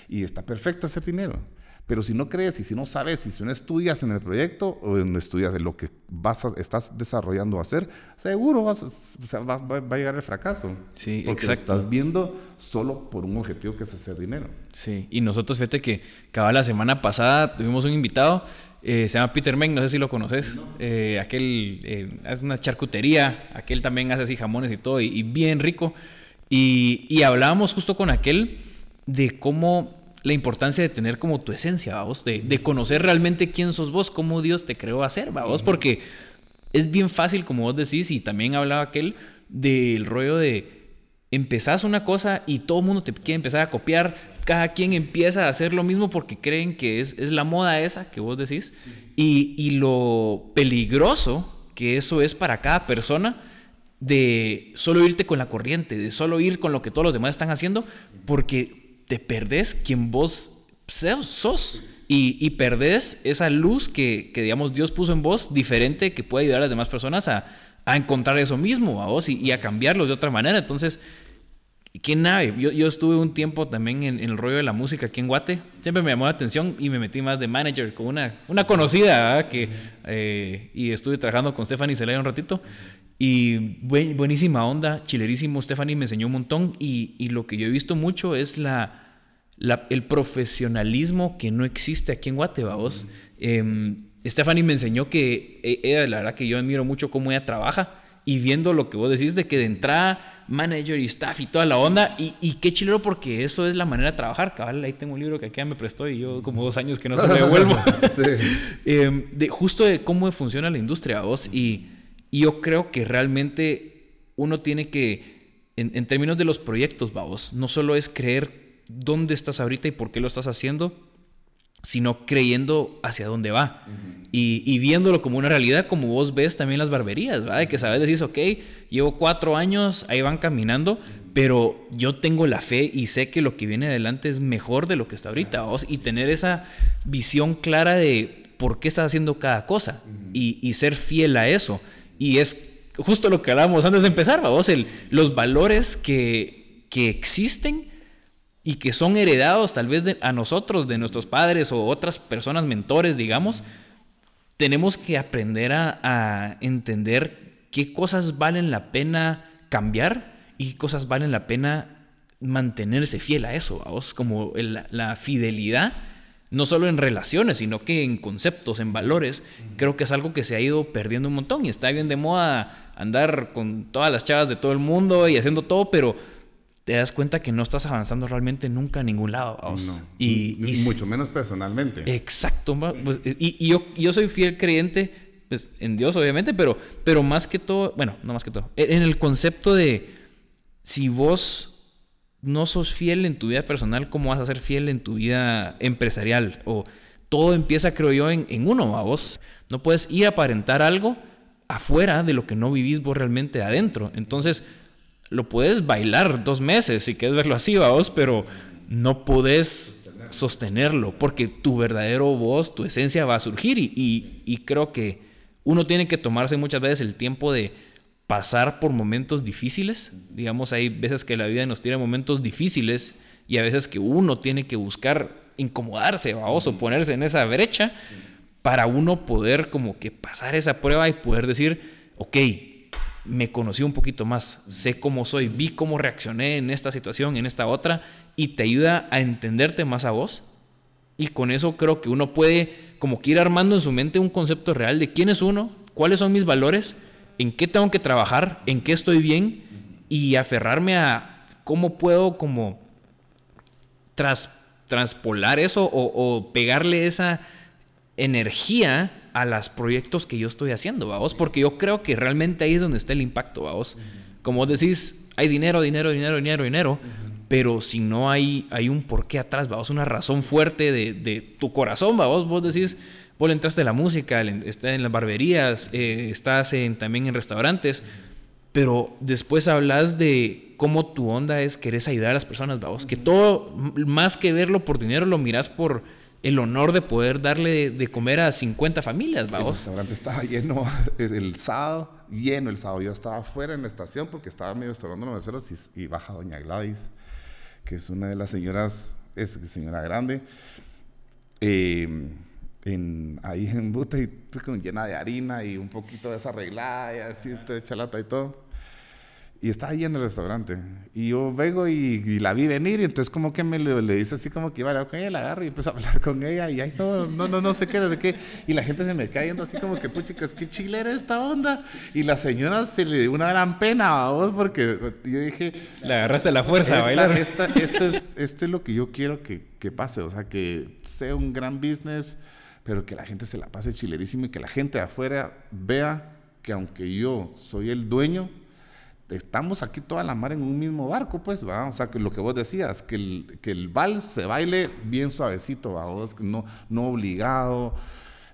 [SPEAKER 2] Y está perfecto hacer dinero. Pero si no crees y si no sabes, y si no estudias en el proyecto o no estudias de lo que vas estás desarrollando a hacer, seguro vas, va, va, a llegar el fracaso.
[SPEAKER 1] Sí,
[SPEAKER 2] porque
[SPEAKER 1] exacto.
[SPEAKER 2] Lo estás viendo solo por un objetivo que es hacer dinero.
[SPEAKER 1] Sí, y nosotros, fíjate que cada la semana pasada tuvimos un invitado, eh, se llama Peter Meng, no sé si lo conoces. No. Eh, aquel eh, es una charcutería, aquel también hace así jamones y todo, y, y bien rico. Y, y hablábamos justo con aquel de cómo la importancia de tener como tu esencia, vamos, de, de, conocer realmente quién sos vos, cómo Dios te creó a ser, vamos, porque es bien fácil, como vos decís, y también hablaba aquel del rollo de empezás una cosa y todo el mundo te quiere empezar a copiar, cada quien empieza a hacer lo mismo porque creen que es, es la moda esa que vos decís, sí. y, y lo peligroso que eso es para cada persona de solo irte con la corriente, de solo ir con lo que todos los demás están haciendo, porque te perdés quien vos sos y, y perdés esa luz que, que, digamos, Dios puso en vos diferente que puede ayudar a las demás personas a, a encontrar eso mismo a vos y, a cambiarlos de otra manera. Entonces, qué nave. Yo, yo estuve un tiempo también en, el rollo de la música aquí en Guate. Siempre me llamó la atención y me metí más de manager con una, una conocida que eh, y estuve trabajando con Stephanie Celaya un ratito. Y buen, buenísima onda, chilerísimo. Stephanie me enseñó un montón y, y lo que yo he visto mucho es la, la, el profesionalismo que no existe aquí en Guate, vos. Uh -huh. eh, Stephanie me enseñó que ella, la verdad que yo admiro mucho cómo ella trabaja y viendo lo que vos decís de que de entrada manager y staff y toda la onda y, y qué chilero porque eso es la manera de trabajar cabal ahí tengo un libro que aquí me prestó y yo como dos años que no se lo devuelvo sí. eh, de, justo de cómo funciona la industria vos y, y yo creo que realmente uno tiene que en, en términos de los proyectos vamos no solo es creer dónde estás ahorita y por qué lo estás haciendo sino creyendo hacia dónde va uh -huh. y, y, viéndolo como una realidad, como vos ves también las barberías, ¿verdad? De que sabes, decís, ok, llevo cuatro años, ahí van caminando, uh -huh. pero yo tengo la fe y sé que lo que viene adelante es mejor de lo que está ahorita, vos, y tener esa visión clara de por qué estás haciendo cada cosa uh y, y, ser fiel a eso. Y es justo lo que hablábamos antes de empezar, vos, el, los valores que, que existen y que son heredados tal vez a nosotros, de nuestros padres o otras personas, mentores, digamos, tenemos que aprender a, a, entender qué cosas valen la pena cambiar y qué cosas valen la pena mantenerse fiel a eso, vos, como el, la fidelidad, no solo en relaciones, sino que en conceptos, en valores, creo que es algo que se ha ido perdiendo un montón y está bien de moda andar con todas las chavas de todo el mundo y haciendo todo, pero te das cuenta que no estás avanzando realmente nunca a ningún lado.
[SPEAKER 2] No, y, y, mucho menos personalmente.
[SPEAKER 1] Exacto. Pues, y, y yo, yo, soy fiel creyente pues, en Dios, obviamente, pero, pero más que todo, bueno, no más que todo, en el concepto de si vos no sos fiel en tu vida personal, ¿cómo vas a ser fiel en tu vida empresarial? O todo empieza, creo yo, en, en uno, a vos. No puedes ir a aparentar algo afuera de lo que no vivís vos realmente adentro. Entonces, lo puedes bailar dos meses si quieres verlo así, vos, pero no puedes sostenerlo porque tu verdadero voz, tu esencia va a surgir y, y, creo que uno tiene que tomarse muchas veces el tiempo de pasar por momentos difíciles. Digamos, hay veces que la vida nos tira momentos difíciles y a veces que uno tiene que buscar incomodarse, vamos, o ponerse en esa brecha para uno poder como que pasar esa prueba y poder decir, ok, me conocí un poquito más, sé cómo soy, vi cómo reaccioné en esta situación, en esta otra, y te ayuda a entenderte más a vos Y con eso creo que uno puede como que ir armando en su mente un concepto real de quién es uno, cuáles son mis valores, en qué tengo que trabajar, en qué estoy bien y aferrarme a cómo puedo como tras, transpolar eso o, pegarle esa energía a los proyectos que yo estoy haciendo, vamos, porque yo creo que realmente ahí es donde está el impacto, vamos. Como decís, hay dinero, dinero, dinero, dinero, dinero, pero si no hay, hay un porqué atrás, vamos, una razón fuerte de, de tu corazón, vamos, vos decís, vos entraste a la música, estás en las barberías, eh, estás en, también en restaurantes, pero después hablas de cómo tu onda es querés ayudar a las personas, vamos, que todo, más que verlo por dinero, lo miras por el honor de poder darle de comer a 50 familias, vamos.
[SPEAKER 2] El restaurante estaba lleno el sábado, lleno el sábado. Yo estaba fuera en la estación porque estaba medio estorbando los meseros y, baja doña Gladys, que es una de las señoras, es señora grande, eh, en, ahí en Buta y pues, llena de harina y un poquito desarreglada y así, toda chalata y todo. Y estaba ahí en el restaurante. Y yo vengo y, la vi venir y entonces como que me le, dice así como que iba a con ella, la agarro y empiezo a hablar con ella y ahí no, no, no, no sé qué, de qué. Y la gente se me cae yendo así como que, puchicas, qué chilera esta onda. Y la señora se le dio una gran pena a vos porque yo dije...
[SPEAKER 1] Le agarraste la fuerza a bailar.
[SPEAKER 2] esto, es, esto es lo que yo quiero que, que pase, o sea, que sea un gran business pero que la gente se la pase chilerísimo y que la gente de afuera vea que aunque yo soy el dueño, estamos aquí toda la mar en un mismo barco, pues, ¿va? O sea, que lo que vos decías, que el, que el vals se baile bien suavecito, ¿va? No, no obligado.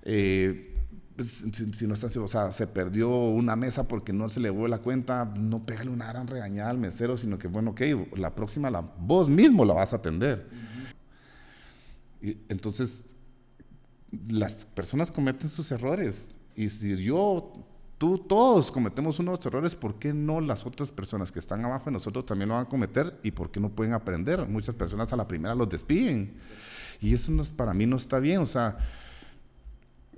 [SPEAKER 2] Eh, pues, si, no está, o sea, se perdió una mesa porque no se le dio la cuenta, no pégale una gran regañada al mesero, sino que, bueno, ok, la próxima la, vos mismo la vas a atender. y, entonces, las personas cometen sus errores. Y si yo, tú, todos cometemos unos errores, ¿por qué no las otras personas que están abajo de nosotros también lo van a cometer? ¿Y por qué no pueden aprender? Muchas personas a la primera los despiden. Y eso no, para mí no está bien. O sea,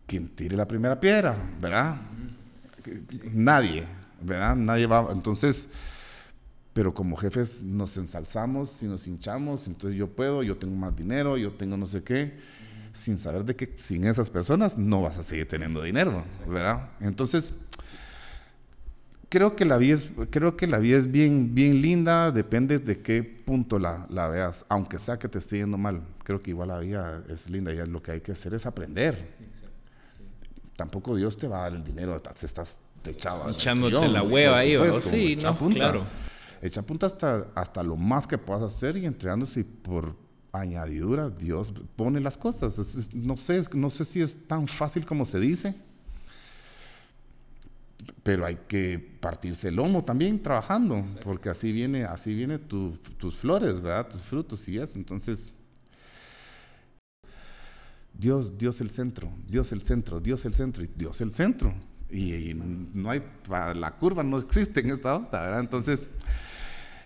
[SPEAKER 2] quien tire la primera piedra, ¿verdad? Nadie, ¿verdad? Nadie va. Entonces, pero como jefes nos ensalzamos y nos hinchamos, entonces yo puedo, yo tengo más dinero, yo tengo no sé qué sin saber de que sin esas personas no vas a seguir teniendo dinero, ¿verdad? Entonces, creo que la vida es, creo que la vida es bien, bien linda, depende de qué punto la, la, veas, aunque sea que te esté yendo mal, creo que igual la vida es linda y lo que hay que hacer es aprender. Tampoco Dios te va a dar el dinero, te estás echado
[SPEAKER 1] echándote la hueva ahí, o sí, no, claro.
[SPEAKER 2] Echa punta hasta, hasta lo más que puedas hacer y entregándose por añadidura, Dios pone las cosas. no, sé, no sé si es tan fácil como se dice, pero hay que partirse el lomo también trabajando, porque así viene, así viene tus flores, ¿verdad? Tus frutos y eso. Entonces, Dios, Dios el centro, Dios el centro, Dios el centro y Dios el centro. Y, no hay, la curva no existe en esta onda, ¿verdad? Entonces,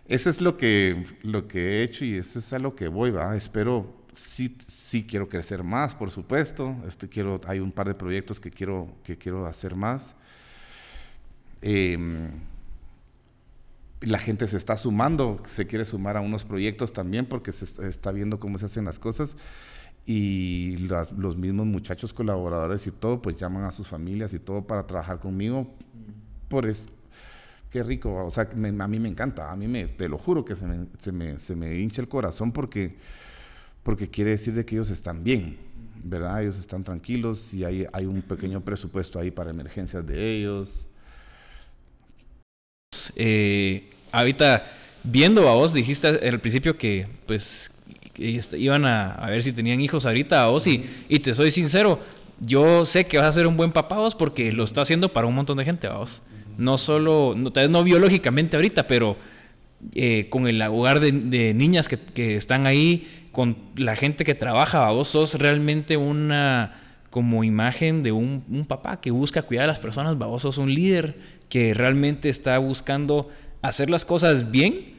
[SPEAKER 2] eso es lo que, lo que he hecho y eso es a lo que voy, ¿va? Espero, sí, sí quiero crecer más, por supuesto. Este, quiero, hay un par de proyectos que quiero, que quiero hacer más. Em, la gente se está sumando, se quiere sumar a unos proyectos también porque se está viendo cómo se hacen las cosas y los mismos muchachos colaboradores y todo, pues llaman a sus familias y todo para trabajar conmigo por, es, qué rico, o sea, a mí me encanta, a mí me, te lo juro que se me, se me, se me hincha el corazón porque, porque quiere decir de que ellos están bien, ¿verdad? Ellos están tranquilos y hay, hay un pequeño presupuesto ahí para emergencias de ellos.
[SPEAKER 1] Eh, ahorita, viendo a vos, dijiste al principio que pues iban a, ver si tenían hijos ahorita a vos y, y te soy sincero, yo sé que vas a ser un buen papá vos porque lo está haciendo para un montón de gente vos no solo, no, tal vez no biológicamente ahorita, pero eh, con el hogar de, niñas que, están ahí, con la gente que trabaja, vos sos realmente una como imagen de un, papá que busca cuidar a las personas, vos sos un líder que realmente está buscando hacer las cosas bien,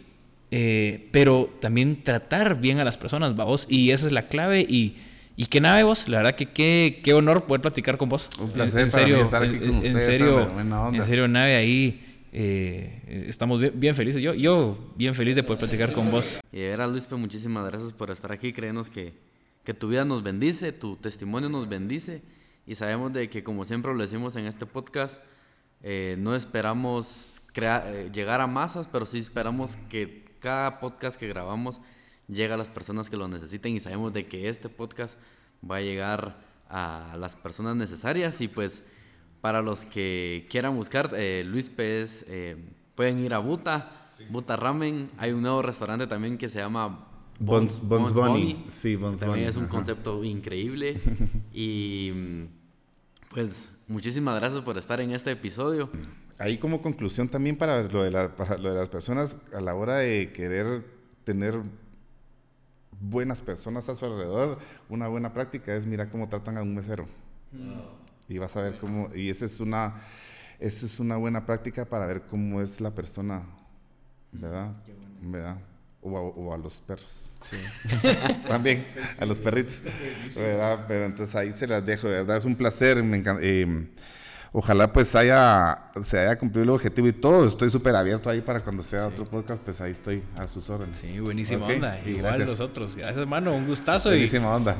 [SPEAKER 1] eh, pero también tratar bien a las personas, vos, y esa es la clave y y qué nave vos, la verdad que qué, qué honor poder platicar con vos.
[SPEAKER 2] Un placer en, serio, estar aquí con
[SPEAKER 1] ustedes. En serio, en serio, nave ahí. Eh, estamos bien, felices. Yo, yo bien feliz de poder platicar con vos.
[SPEAKER 3] Y era Luis, pues muchísimas gracias por estar aquí. Creemos que, que tu vida nos bendice, tu testimonio nos bendice y sabemos de que como siempre lo decimos en este podcast, eh, no esperamos eh, llegar a masas, pero sí esperamos que cada podcast que grabamos llegue a las personas que lo necesiten y sabemos de que este podcast va a llegar a las personas necesarias. Y pues para los que quieran buscar, eh, Luis Pérez, pueden ir a Buta, Buta Ramen, hay un nuevo restaurante también que se llama
[SPEAKER 2] Bones, Bunny. Sí, Bones
[SPEAKER 3] También es un concepto increíble. y pues muchísimas gracias por estar en este episodio.
[SPEAKER 2] Ahí como conclusión también para lo de, lo de las personas a la hora de querer tener buenas personas a su alrededor, una buena práctica es mirar cómo tratan a un mesero. Y vas a ver cómo, y esa es una, esa es una buena práctica para ver cómo es la persona, ¿verdad? ¿verdad? O a, los perros. Sí. También, a los perritos. ¿verdad? Pero entonces ahí se las dejo, ¿verdad? Es un placer. Me eh, ojalá pues haya, se haya cumplido el objetivo y todo. Estoy súper abierto ahí para cuando sea otro podcast, pues ahí estoy a sus órdenes.
[SPEAKER 1] Sí, buenísima onda. Igual gracias. nosotros. Gracias, hermano. Un gustazo.
[SPEAKER 2] Buenísima onda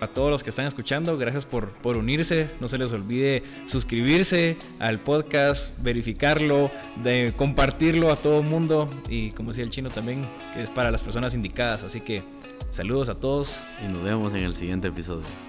[SPEAKER 1] a todos los que están escuchando, gracias por, por unirse. No se les olvide suscribirse al podcast, verificarlo, de compartirlo a todo el mundo y como decía el chino también, que es para las personas indicadas. Así que saludos a todos.
[SPEAKER 3] Y nos vemos en el siguiente episodio.